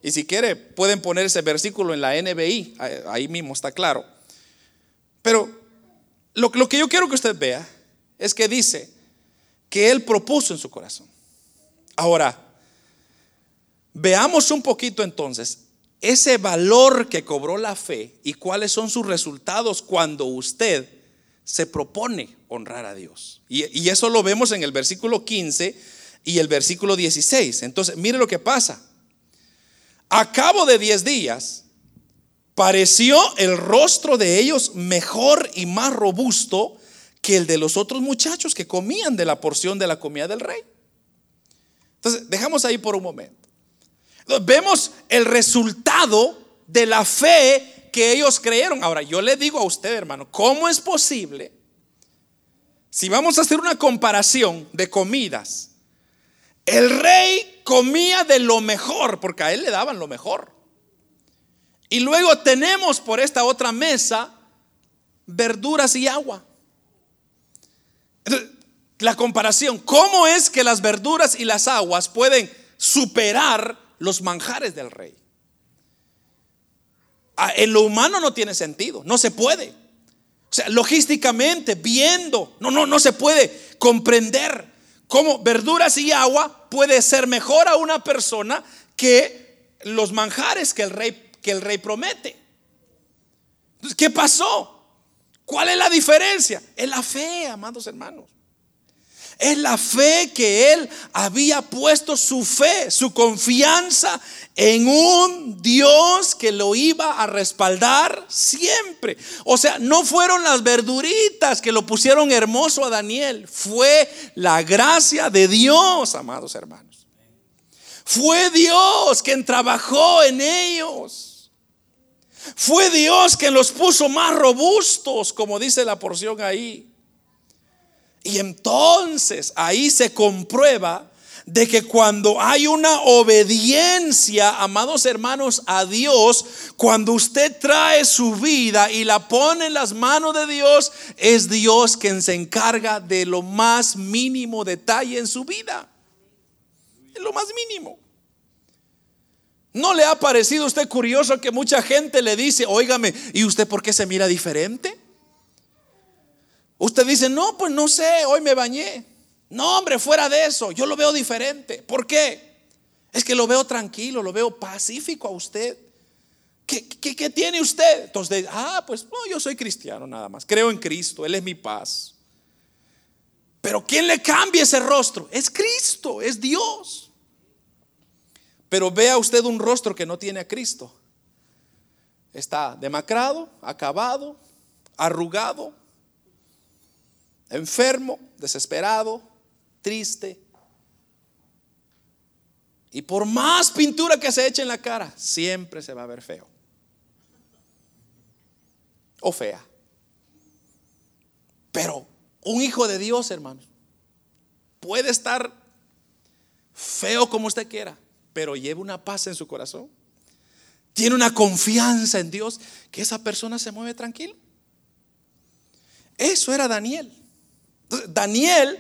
Y si quiere, pueden poner ese versículo en la NBI, ahí mismo está claro. Pero lo, que yo quiero que usted vea es que dice que él propuso en su corazón. Ahora, veamos un poquito entonces ese valor que cobró la fe y cuáles son sus resultados cuando usted se propone honrar a Dios. Y, y, eso lo vemos en el versículo 15 y el versículo 16. Entonces, mire lo que pasa. A cabo de 10 días, pareció el rostro de ellos mejor y más robusto que el de los otros muchachos que comían de la porción de la comida del rey. Entonces, dejamos ahí por un momento. vemos el resultado de la fe que ellos creyeron. Ahora, yo le digo a usted, hermano, ¿cómo es posible? Si vamos a hacer una comparación de comidas, el rey comía de lo mejor, porque a él le daban lo mejor. Y luego tenemos por esta otra mesa verduras y agua. La comparación, ¿cómo es que las verduras y las aguas pueden superar los manjares del rey? Ah, en lo humano no tiene sentido, no se puede. O sea, logísticamente, viendo, no, no, no se puede comprender cómo verduras y agua puede ser mejor a una persona que los manjares que el rey que el rey promete. ¿qué pasó? ¿Cuál es la diferencia? Es la fe, amados hermanos. Es la fe que él había puesto su fe, su confianza en un Dios que lo iba a respaldar siempre. O sea, no fueron las verduritas que lo pusieron hermoso a Daniel, fue la gracia de Dios, amados hermanos. Fue Dios quien trabajó en ellos. Fue Dios quien los puso más robustos, como dice la porción ahí. Y entonces ahí se comprueba de que cuando hay una obediencia, amados hermanos, a Dios, cuando usted trae su vida y la pone en las manos de Dios, es Dios quien se encarga de lo más mínimo detalle en su vida. Lo más mínimo. ¿No le ha parecido a usted curioso que mucha gente le dice, óigame, ¿y usted por qué se mira diferente? Usted dice, no, pues no sé, hoy me bañé. No, hombre, fuera de eso, yo lo veo diferente. ¿Por qué? Es que lo veo tranquilo, lo veo pacífico a usted. ¿Qué, tiene usted? Entonces, ah, pues no, yo soy cristiano nada más. Creo en Cristo, Él es mi paz. Pero ¿quién le cambia ese rostro? Es Cristo, es Dios. Pero vea usted un rostro que no tiene a Cristo. Está demacrado, acabado, arrugado, enfermo, desesperado, triste. Y por más pintura que se eche en la cara, siempre se va a ver feo. O fea. Pero un hijo de Dios, hermanos, puede estar feo como usted quiera, pero lleva una paz en su corazón. Tiene una confianza en Dios que esa persona se mueve tranquilo. Eso era Daniel. Daniel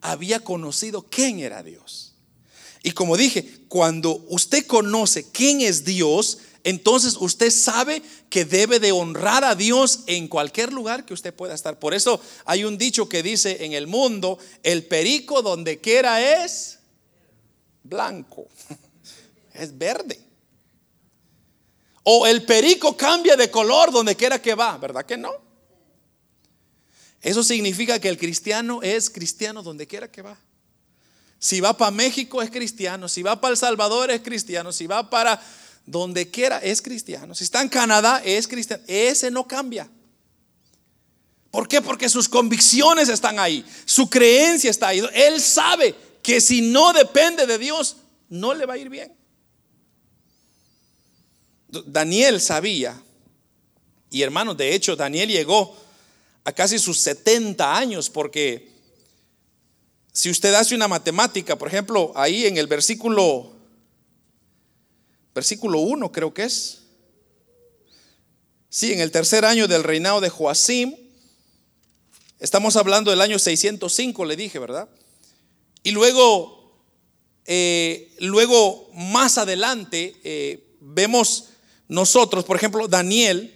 había conocido quién era Dios. Y como dije, cuando usted conoce quién es Dios, entonces usted sabe que debe de honrar a Dios en cualquier lugar que usted pueda estar. Por eso hay un dicho que dice en el mundo, el perico donde quiera es blanco, es verde. O el perico cambia de color donde quiera que va, ¿verdad que no? Eso significa que el cristiano es cristiano donde quiera que va. Si va para México es cristiano, si va para El Salvador es cristiano, si va para donde quiera es cristiano, si está en Canadá es cristiano, ese no cambia. ¿Por qué? Porque sus convicciones están ahí, su creencia está ahí. Él sabe que si no depende de Dios, no le va a ir bien. Daniel sabía, y hermanos, de hecho, Daniel llegó a casi sus 70 años, porque si usted hace una matemática, por ejemplo, ahí en el versículo, versículo 1 creo que es, sí, en el tercer año del reinado de Joacim, estamos hablando del año 605, le dije, ¿verdad? Y luego, eh, luego más adelante, eh, vemos nosotros, por ejemplo, Daniel,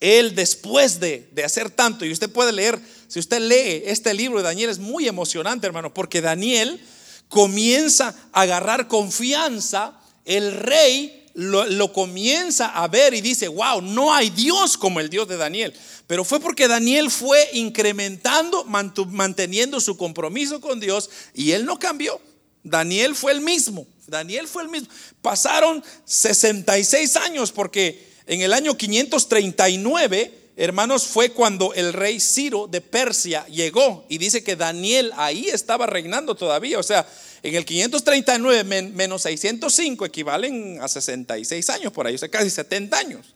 él después de, hacer tanto, y usted puede leer, si usted lee este libro de Daniel, es muy emocionante, hermano, porque Daniel comienza a agarrar confianza, el rey lo, lo, comienza a ver y dice, wow, no hay Dios como el Dios de Daniel. Pero fue porque Daniel fue incrementando, manteniendo su compromiso con Dios y él no cambió. Daniel fue el mismo, Daniel fue el mismo. Pasaron 66 años porque en el año 539, hermanos, fue cuando el rey Ciro de Persia llegó y dice que Daniel ahí estaba reinando todavía. O sea, en el 539 menos 605 equivalen a 66 años por ahí, o sea, casi 70 años.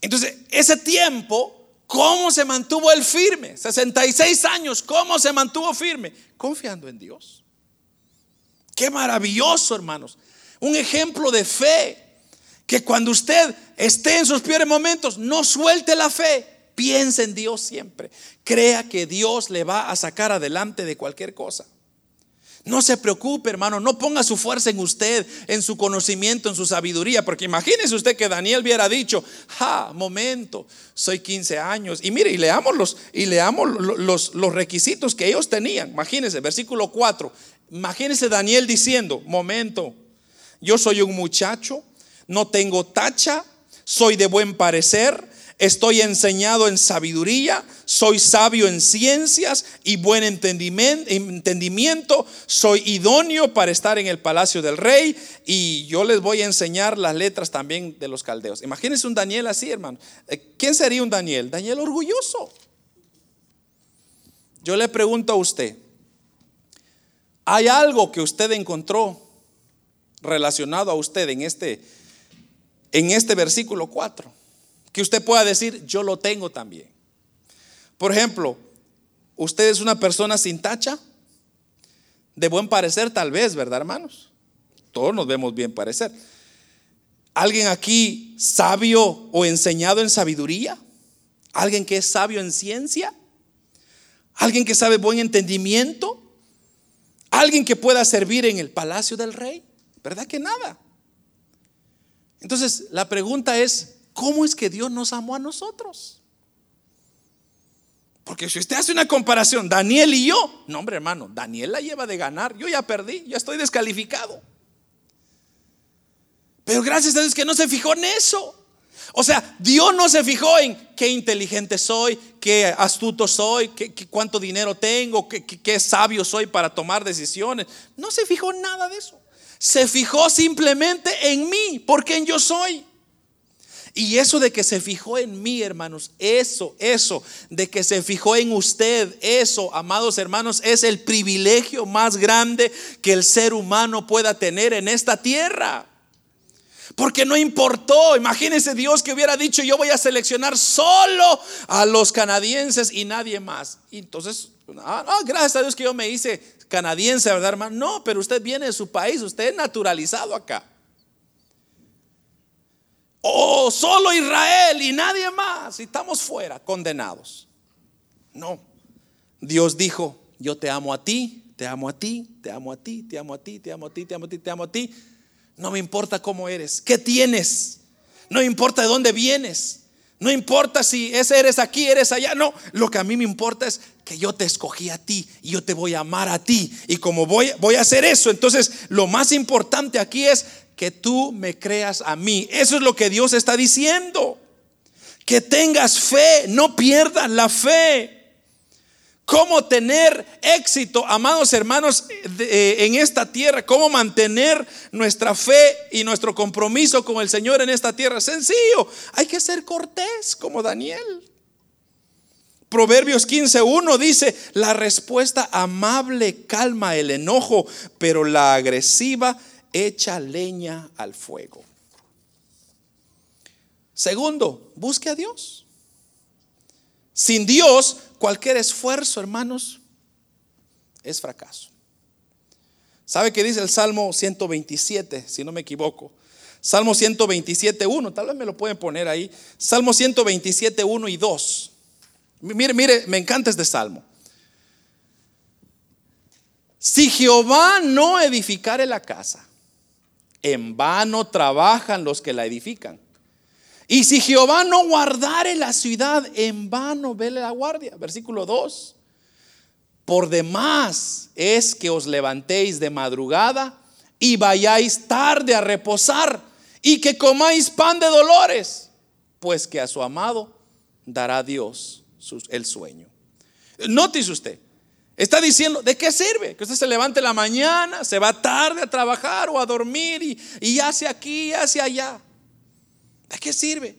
Entonces, ese tiempo, ¿cómo se mantuvo el firme? 66 años, ¿cómo se mantuvo firme? Confiando en Dios. Qué maravilloso, hermanos. Un ejemplo de fe que cuando usted esté en sus peores momentos, no suelte la fe. Piense en Dios siempre. Crea que Dios le va a sacar adelante de cualquier cosa. No se preocupe, hermano, no ponga su fuerza en usted, en su conocimiento, en su sabiduría, porque imagínese usted que Daniel hubiera dicho, ja, momento, soy 15 años. Y mire, y leamos los, y leamos los, los requisitos que ellos tenían. Imagínese, versículo 4. Imagínese Daniel diciendo, momento, yo soy un muchacho no tengo tacha, soy de buen parecer, estoy enseñado en sabiduría, soy sabio en ciencias y buen entendimiento, soy idóneo para estar en el palacio del rey y yo les voy a enseñar las letras también de los caldeos. Imagínense un Daniel así, hermano. Eh, ¿Quién sería un Daniel? Daniel orgulloso. Yo le pregunto a usted, ¿hay algo que usted encontró relacionado a usted en este en este versículo 4. Que usted pueda decir, yo lo tengo también. Por ejemplo, usted es una persona sin tacha, de buen parecer tal vez, ¿verdad, hermanos? Todos nos vemos bien parecer. ¿Alguien aquí sabio o enseñado en sabiduría? ¿Alguien que es sabio en ciencia? ¿Alguien que sabe buen entendimiento? ¿Alguien que pueda servir en el palacio del rey? ¿Verdad que nada? Entonces, la pregunta es, ¿cómo es que Dios nos amó a nosotros? Porque si usted hace una comparación, Daniel y yo, no hombre hermano, Daniel la lleva de ganar, yo ya perdí, ya estoy descalificado. Pero gracias a Dios que no se fijó en eso. O sea, Dios no se fijó en qué inteligente soy, qué astuto soy, qué, cuánto dinero tengo, qué, qué sabio soy para tomar decisiones. No se fijó en nada de eso. Se fijó simplemente en mí, por quien yo soy. Y eso de que se fijó en mí, hermanos, eso, eso, de que se fijó en usted, eso, amados hermanos, es el privilegio más grande que el ser humano pueda tener en esta tierra. Porque no importó, imagínense Dios que hubiera dicho, yo voy a seleccionar solo a los canadienses y nadie más. Y entonces, ah, gracias a Dios que yo me hice canadiense, ¿verdad, hermano? No, pero usted viene de su país, usted es naturalizado acá. Oh, solo Israel y nadie más. Y estamos fuera, condenados. No. Dios dijo, yo te amo a ti, te amo a ti, te amo a ti, te amo a ti, te amo a ti, te amo a ti, te amo a ti. No me importa cómo eres, qué tienes. No importa de dónde vienes. No importa si ese eres aquí, eres allá. No, lo que a mí me importa es que yo te escogí a ti y yo te voy a amar a ti. Y como voy, voy a hacer eso, entonces lo más importante aquí es que tú me creas a mí. Eso es lo que Dios está diciendo. Que tengas fe, no pierdas la fe. Cómo tener éxito, amados hermanos, eh, en esta tierra. Cómo mantener nuestra fe y nuestro compromiso con el Señor en esta tierra. Sencillo. Hay que ser cortés como Daniel. Proverbios 15.1 dice, la respuesta amable calma el enojo, pero la agresiva echa leña al fuego. Segundo, busque a Dios. Sin Dios, cualquier esfuerzo, hermanos, es fracaso. ¿Sabe qué dice el Salmo 127, si no me equivoco? Salmo 127, 1, tal vez me lo pueden poner ahí. Salmo 127, 1 y 2. Mire, mire, me encanta este salmo. Si Jehová no edificare la casa, en vano trabajan los que la edifican. Y si Jehová no guardare la ciudad, en vano vele la guardia. Versículo 2. Por demás es que os levantéis de madrugada y vayáis tarde a reposar y que comáis pan de dolores, pues que a su amado dará Dios el sueño. Nótese usted, Está diciendo, ¿de qué sirve? Que usted se levante la mañana, se va tarde a trabajar o a dormir y, y hace aquí hace allá. ¿De qué sirve?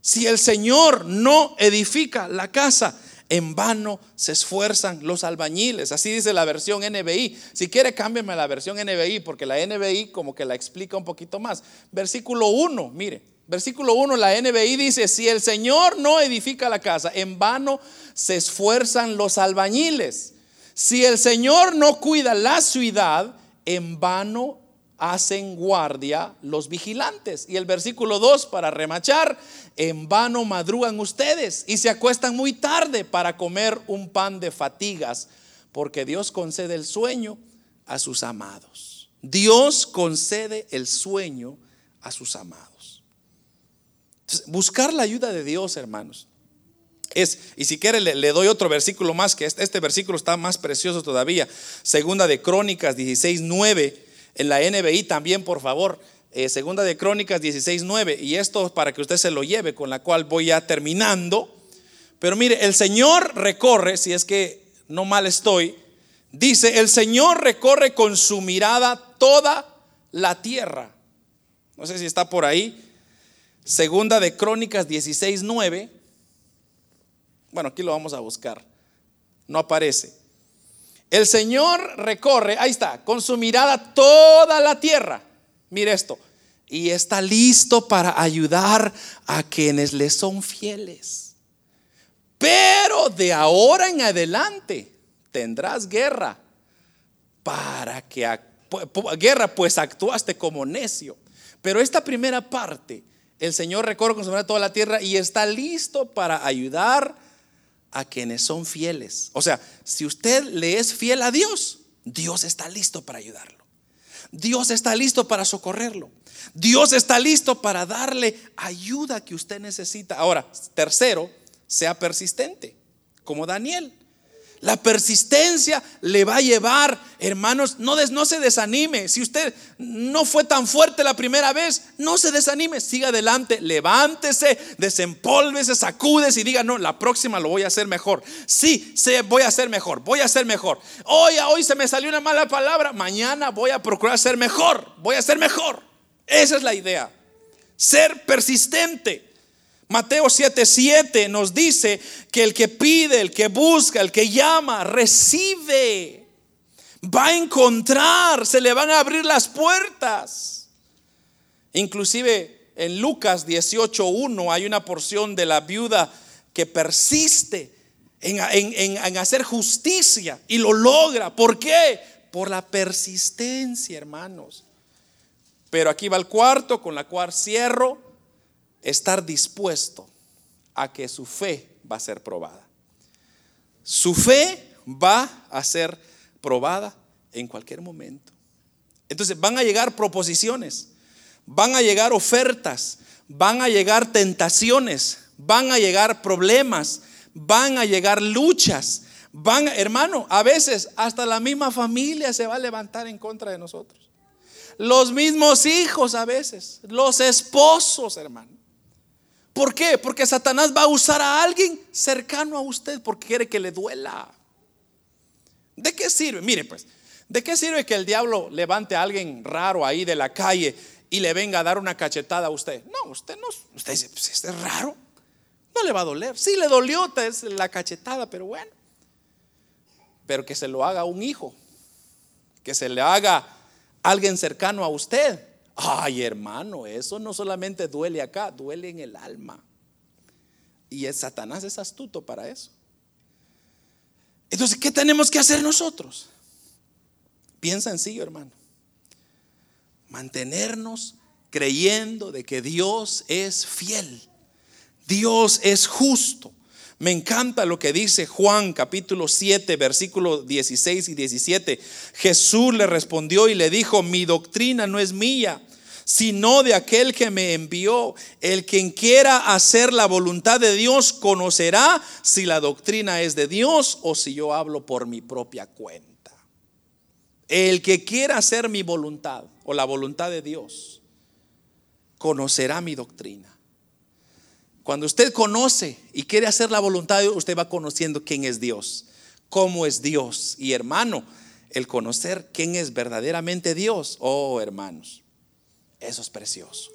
Si el Señor no edifica la casa, en vano se esfuerzan los albañiles. Así dice la versión NBI. Si quiere, cámbiame la versión NBI, porque la NBI como que la explica un poquito más. Versículo 1, mire. Versículo 1, la NBI dice, si el Señor no edifica la casa, en vano se esfuerzan los albañiles. Si el Señor no cuida la ciudad, en vano hacen guardia los vigilantes. Y el versículo 2, para remachar, en vano madrugan ustedes y se acuestan muy tarde para comer un pan de fatigas, porque Dios concede el sueño a sus amados. Dios concede el sueño a sus amados. buscar la ayuda de Dios, hermanos, es, y si quiere le, doy otro versículo más, que este, este, versículo está más precioso todavía. Segunda de Crónicas 16, 9. En la NBI también, por favor. Eh, segunda de Crónicas 16, 9. Y esto para que usted se lo lleve, con la cual voy ya terminando. Pero mire, el Señor recorre, si es que no mal estoy, dice, el Señor recorre con su mirada toda la tierra. No sé si está por ahí. Segunda de Crónicas 16, 9. Bueno, aquí lo vamos a buscar. No aparece. El Señor recorre, ahí está, con su mirada toda la tierra. Mire esto. Y está listo para ayudar a quienes le son fieles. Pero de ahora en adelante tendrás guerra para que guerra pues actuaste como necio. Pero esta primera parte, el Señor recorre con su mirada toda la tierra y está listo para ayudar a quienes son fieles. O sea, si usted le es fiel a Dios, Dios está listo para ayudarlo. Dios está listo para socorrerlo. Dios está listo para darle ayuda que usted necesita. Ahora, tercero, sea persistente, como Daniel. La persistencia le va a llevar, hermanos, no, no se desanime. Si usted no fue tan fuerte la primera vez, no se desanime, siga adelante, levántese, desempólvese, sacúdese y diga, no, la próxima lo voy a hacer mejor. Sí, sí, voy a hacer mejor, voy a hacer mejor. Hoy, hoy se me salió una mala palabra, mañana voy a procurar ser mejor, voy a ser mejor. Esa es la idea, ser persistente. Mateo 7:7 nos dice que el que pide, el que busca, el que llama, recibe. Va a encontrar, se le van a abrir las puertas. Inclusive en Lucas 18:1 hay una porción de la viuda que persiste en, en, hacer justicia y lo logra. ¿Por qué? Por la persistencia, hermanos. Pero aquí va el cuarto, con la cual cierro estar dispuesto a que su fe va a ser probada. Su fe va a ser probada en cualquier momento. Entonces van a llegar proposiciones, van a llegar ofertas, van a llegar tentaciones, van a llegar problemas, van a llegar luchas, van, hermano, a veces hasta la misma familia se va a levantar en contra de nosotros. Los mismos hijos a veces, los esposos, hermano. ¿Por qué? Porque Satanás va a usar a alguien cercano a usted porque quiere que le duela. ¿De qué sirve? Mire pues, ¿de qué sirve que el diablo levante a alguien raro ahí de la calle y le venga a dar una cachetada a usted? No, usted no, usted dice, pues este es raro, no le va a doler. Sí le dolió la cachetada, pero bueno. Pero que se lo haga un hijo, que se le haga alguien cercano a usted Ay, hermano, eso no solamente duele acá, duele en el alma. Y el Satanás es astuto para eso. Entonces, ¿qué tenemos que hacer nosotros? Bien sencillo, hermano. Mantenernos creyendo de que Dios es fiel. Dios es justo. Me encanta lo que dice Juan capítulo 7, versículos 16 y 17. Jesús le respondió y le dijo, mi doctrina no es mía, sino de aquel que me envió. El quien quiera hacer la voluntad de Dios conocerá si la doctrina es de Dios o si yo hablo por mi propia cuenta. El que quiera hacer mi voluntad o la voluntad de Dios conocerá mi doctrina. Cuando usted conoce y quiere hacer la voluntad de Dios, usted va conociendo quién es Dios, cómo es Dios. Y hermano, el conocer quién es verdaderamente Dios, oh hermanos, eso es precioso.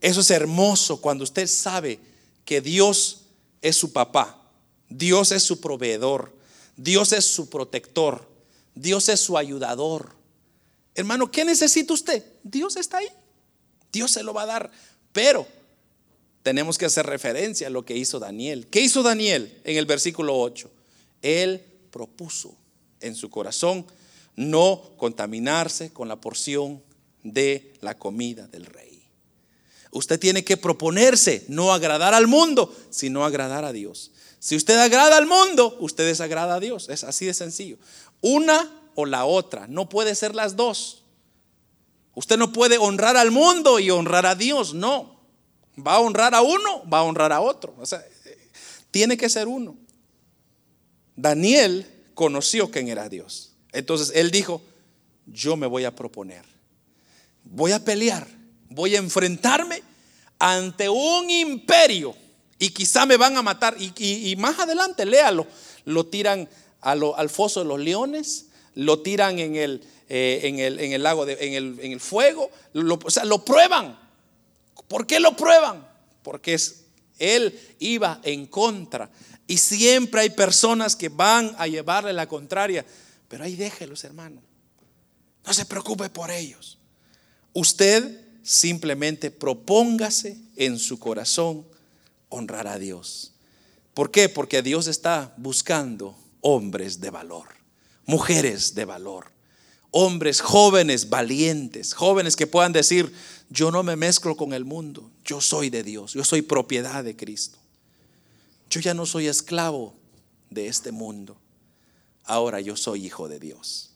Eso es hermoso cuando usted sabe que Dios es su papá, Dios es su proveedor, Dios es su protector, Dios es su ayudador. Hermano, ¿qué necesita usted? Dios está ahí. Dios se lo va a dar. Pero tenemos que hacer referencia a lo que hizo Daniel. ¿Qué hizo Daniel en el versículo 8? Él propuso en su corazón no contaminarse con la porción de la comida del rey. Usted tiene que proponerse no agradar al mundo, sino agradar a Dios. Si usted agrada al mundo, usted desagrada a Dios. Es así de sencillo. Una o la otra, no puede ser las dos. Usted no puede honrar al mundo y honrar a Dios, no. Va a honrar a uno, va a honrar a otro. O sea, tiene que ser uno. Daniel conoció quién era Dios. Entonces él dijo, yo me voy a proponer. Voy a pelear. Voy a enfrentarme ante un imperio. Y quizá me van a matar. Y, más adelante, léalo. Lo tiran al foso de los leones. Lo tiran en el, eh, lago, de, en, el, fuego. o sea, lo prueban. ¿Por qué lo prueban? Porque él iba en contra. Y siempre hay personas que van a llevarle la contraria. Pero ahí déjelos, hermano. No se preocupe por ellos. Usted simplemente propóngase en su corazón honrar a Dios. ¿Por qué? Porque Dios está buscando hombres de valor, mujeres de valor, hombres jóvenes, valientes, jóvenes que puedan decir, yo no me mezclo con el mundo, yo soy de Dios, yo soy propiedad de Cristo. Yo ya no soy esclavo de este mundo, ahora yo soy hijo de Dios.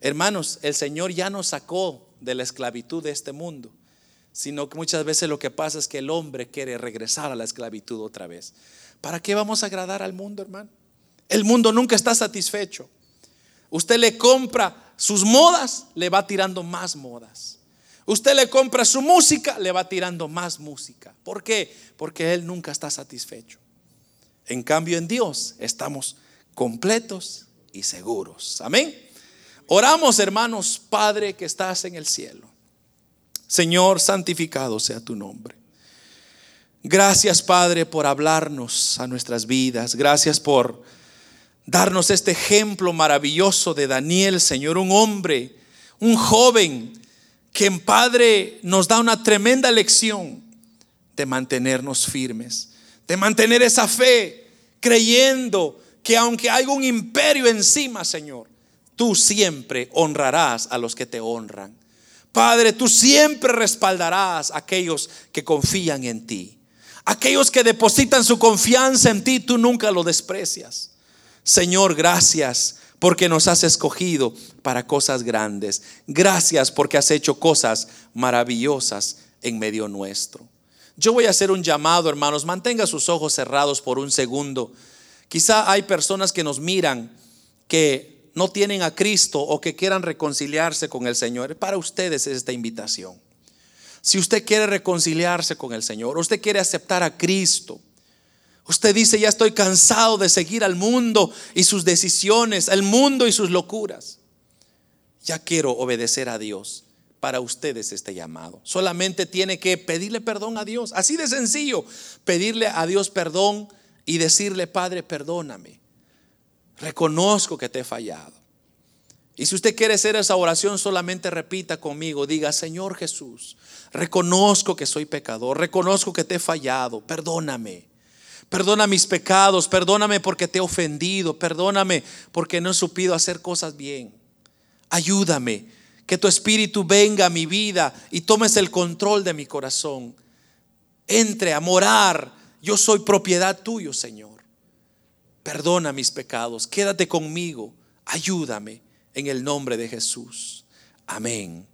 Hermanos, el Señor ya nos sacó de la esclavitud de este mundo, sino que muchas veces lo que pasa es que el hombre quiere regresar a la esclavitud otra vez. ¿Para qué vamos a agradar al mundo, hermano? El mundo nunca está satisfecho. Usted le compra sus modas, le va tirando más modas. Usted le compra su música, le va tirando más música. ¿Por qué? Porque Él nunca está satisfecho. En cambio, en Dios estamos completos y seguros. Amén. Oramos, hermanos, Padre que estás en el cielo. Señor, santificado sea tu nombre. Gracias, Padre, por hablarnos a nuestras vidas. Gracias por darnos este ejemplo maravilloso de Daniel, Señor, un hombre, un joven que Padre nos da una tremenda lección de mantenernos firmes, de mantener esa fe, creyendo que aunque hay un imperio encima, Señor, tú siempre honrarás a los que te honran. Padre, tú siempre respaldarás a aquellos que confían en ti. Aquellos que depositan su confianza en ti, tú nunca lo desprecias. Señor, gracias porque nos has escogido para cosas grandes. Gracias porque has hecho cosas maravillosas en medio nuestro. Yo voy a hacer un llamado, hermanos. Mantenga sus ojos cerrados por un segundo. Quizá hay personas que nos miran que no tienen a Cristo o que quieran reconciliarse con el Señor, para ustedes es esta invitación. Si usted quiere reconciliarse con el Señor, usted quiere aceptar a Cristo, usted dice, ya estoy cansado de seguir al mundo y sus decisiones, al mundo y sus locuras. Ya quiero obedecer a Dios. Para ustedes este llamado. Solamente tiene que pedirle perdón a Dios. Así de sencillo. Pedirle a Dios perdón y decirle, Padre, perdóname. Reconozco que te he fallado. Y si usted quiere hacer esa oración, solamente repita conmigo, diga, Señor Jesús, reconozco que soy pecador, reconozco que te he fallado, perdóname. Perdona mis pecados, perdóname porque te he ofendido, perdóname porque no he supido hacer cosas bien. Ayúdame, que tu espíritu venga a mi vida y tomes el control de mi corazón. Entre a morar, yo soy propiedad tuyo, Señor perdona mis pecados, quédate conmigo, ayúdame en el nombre de Jesús. Amén.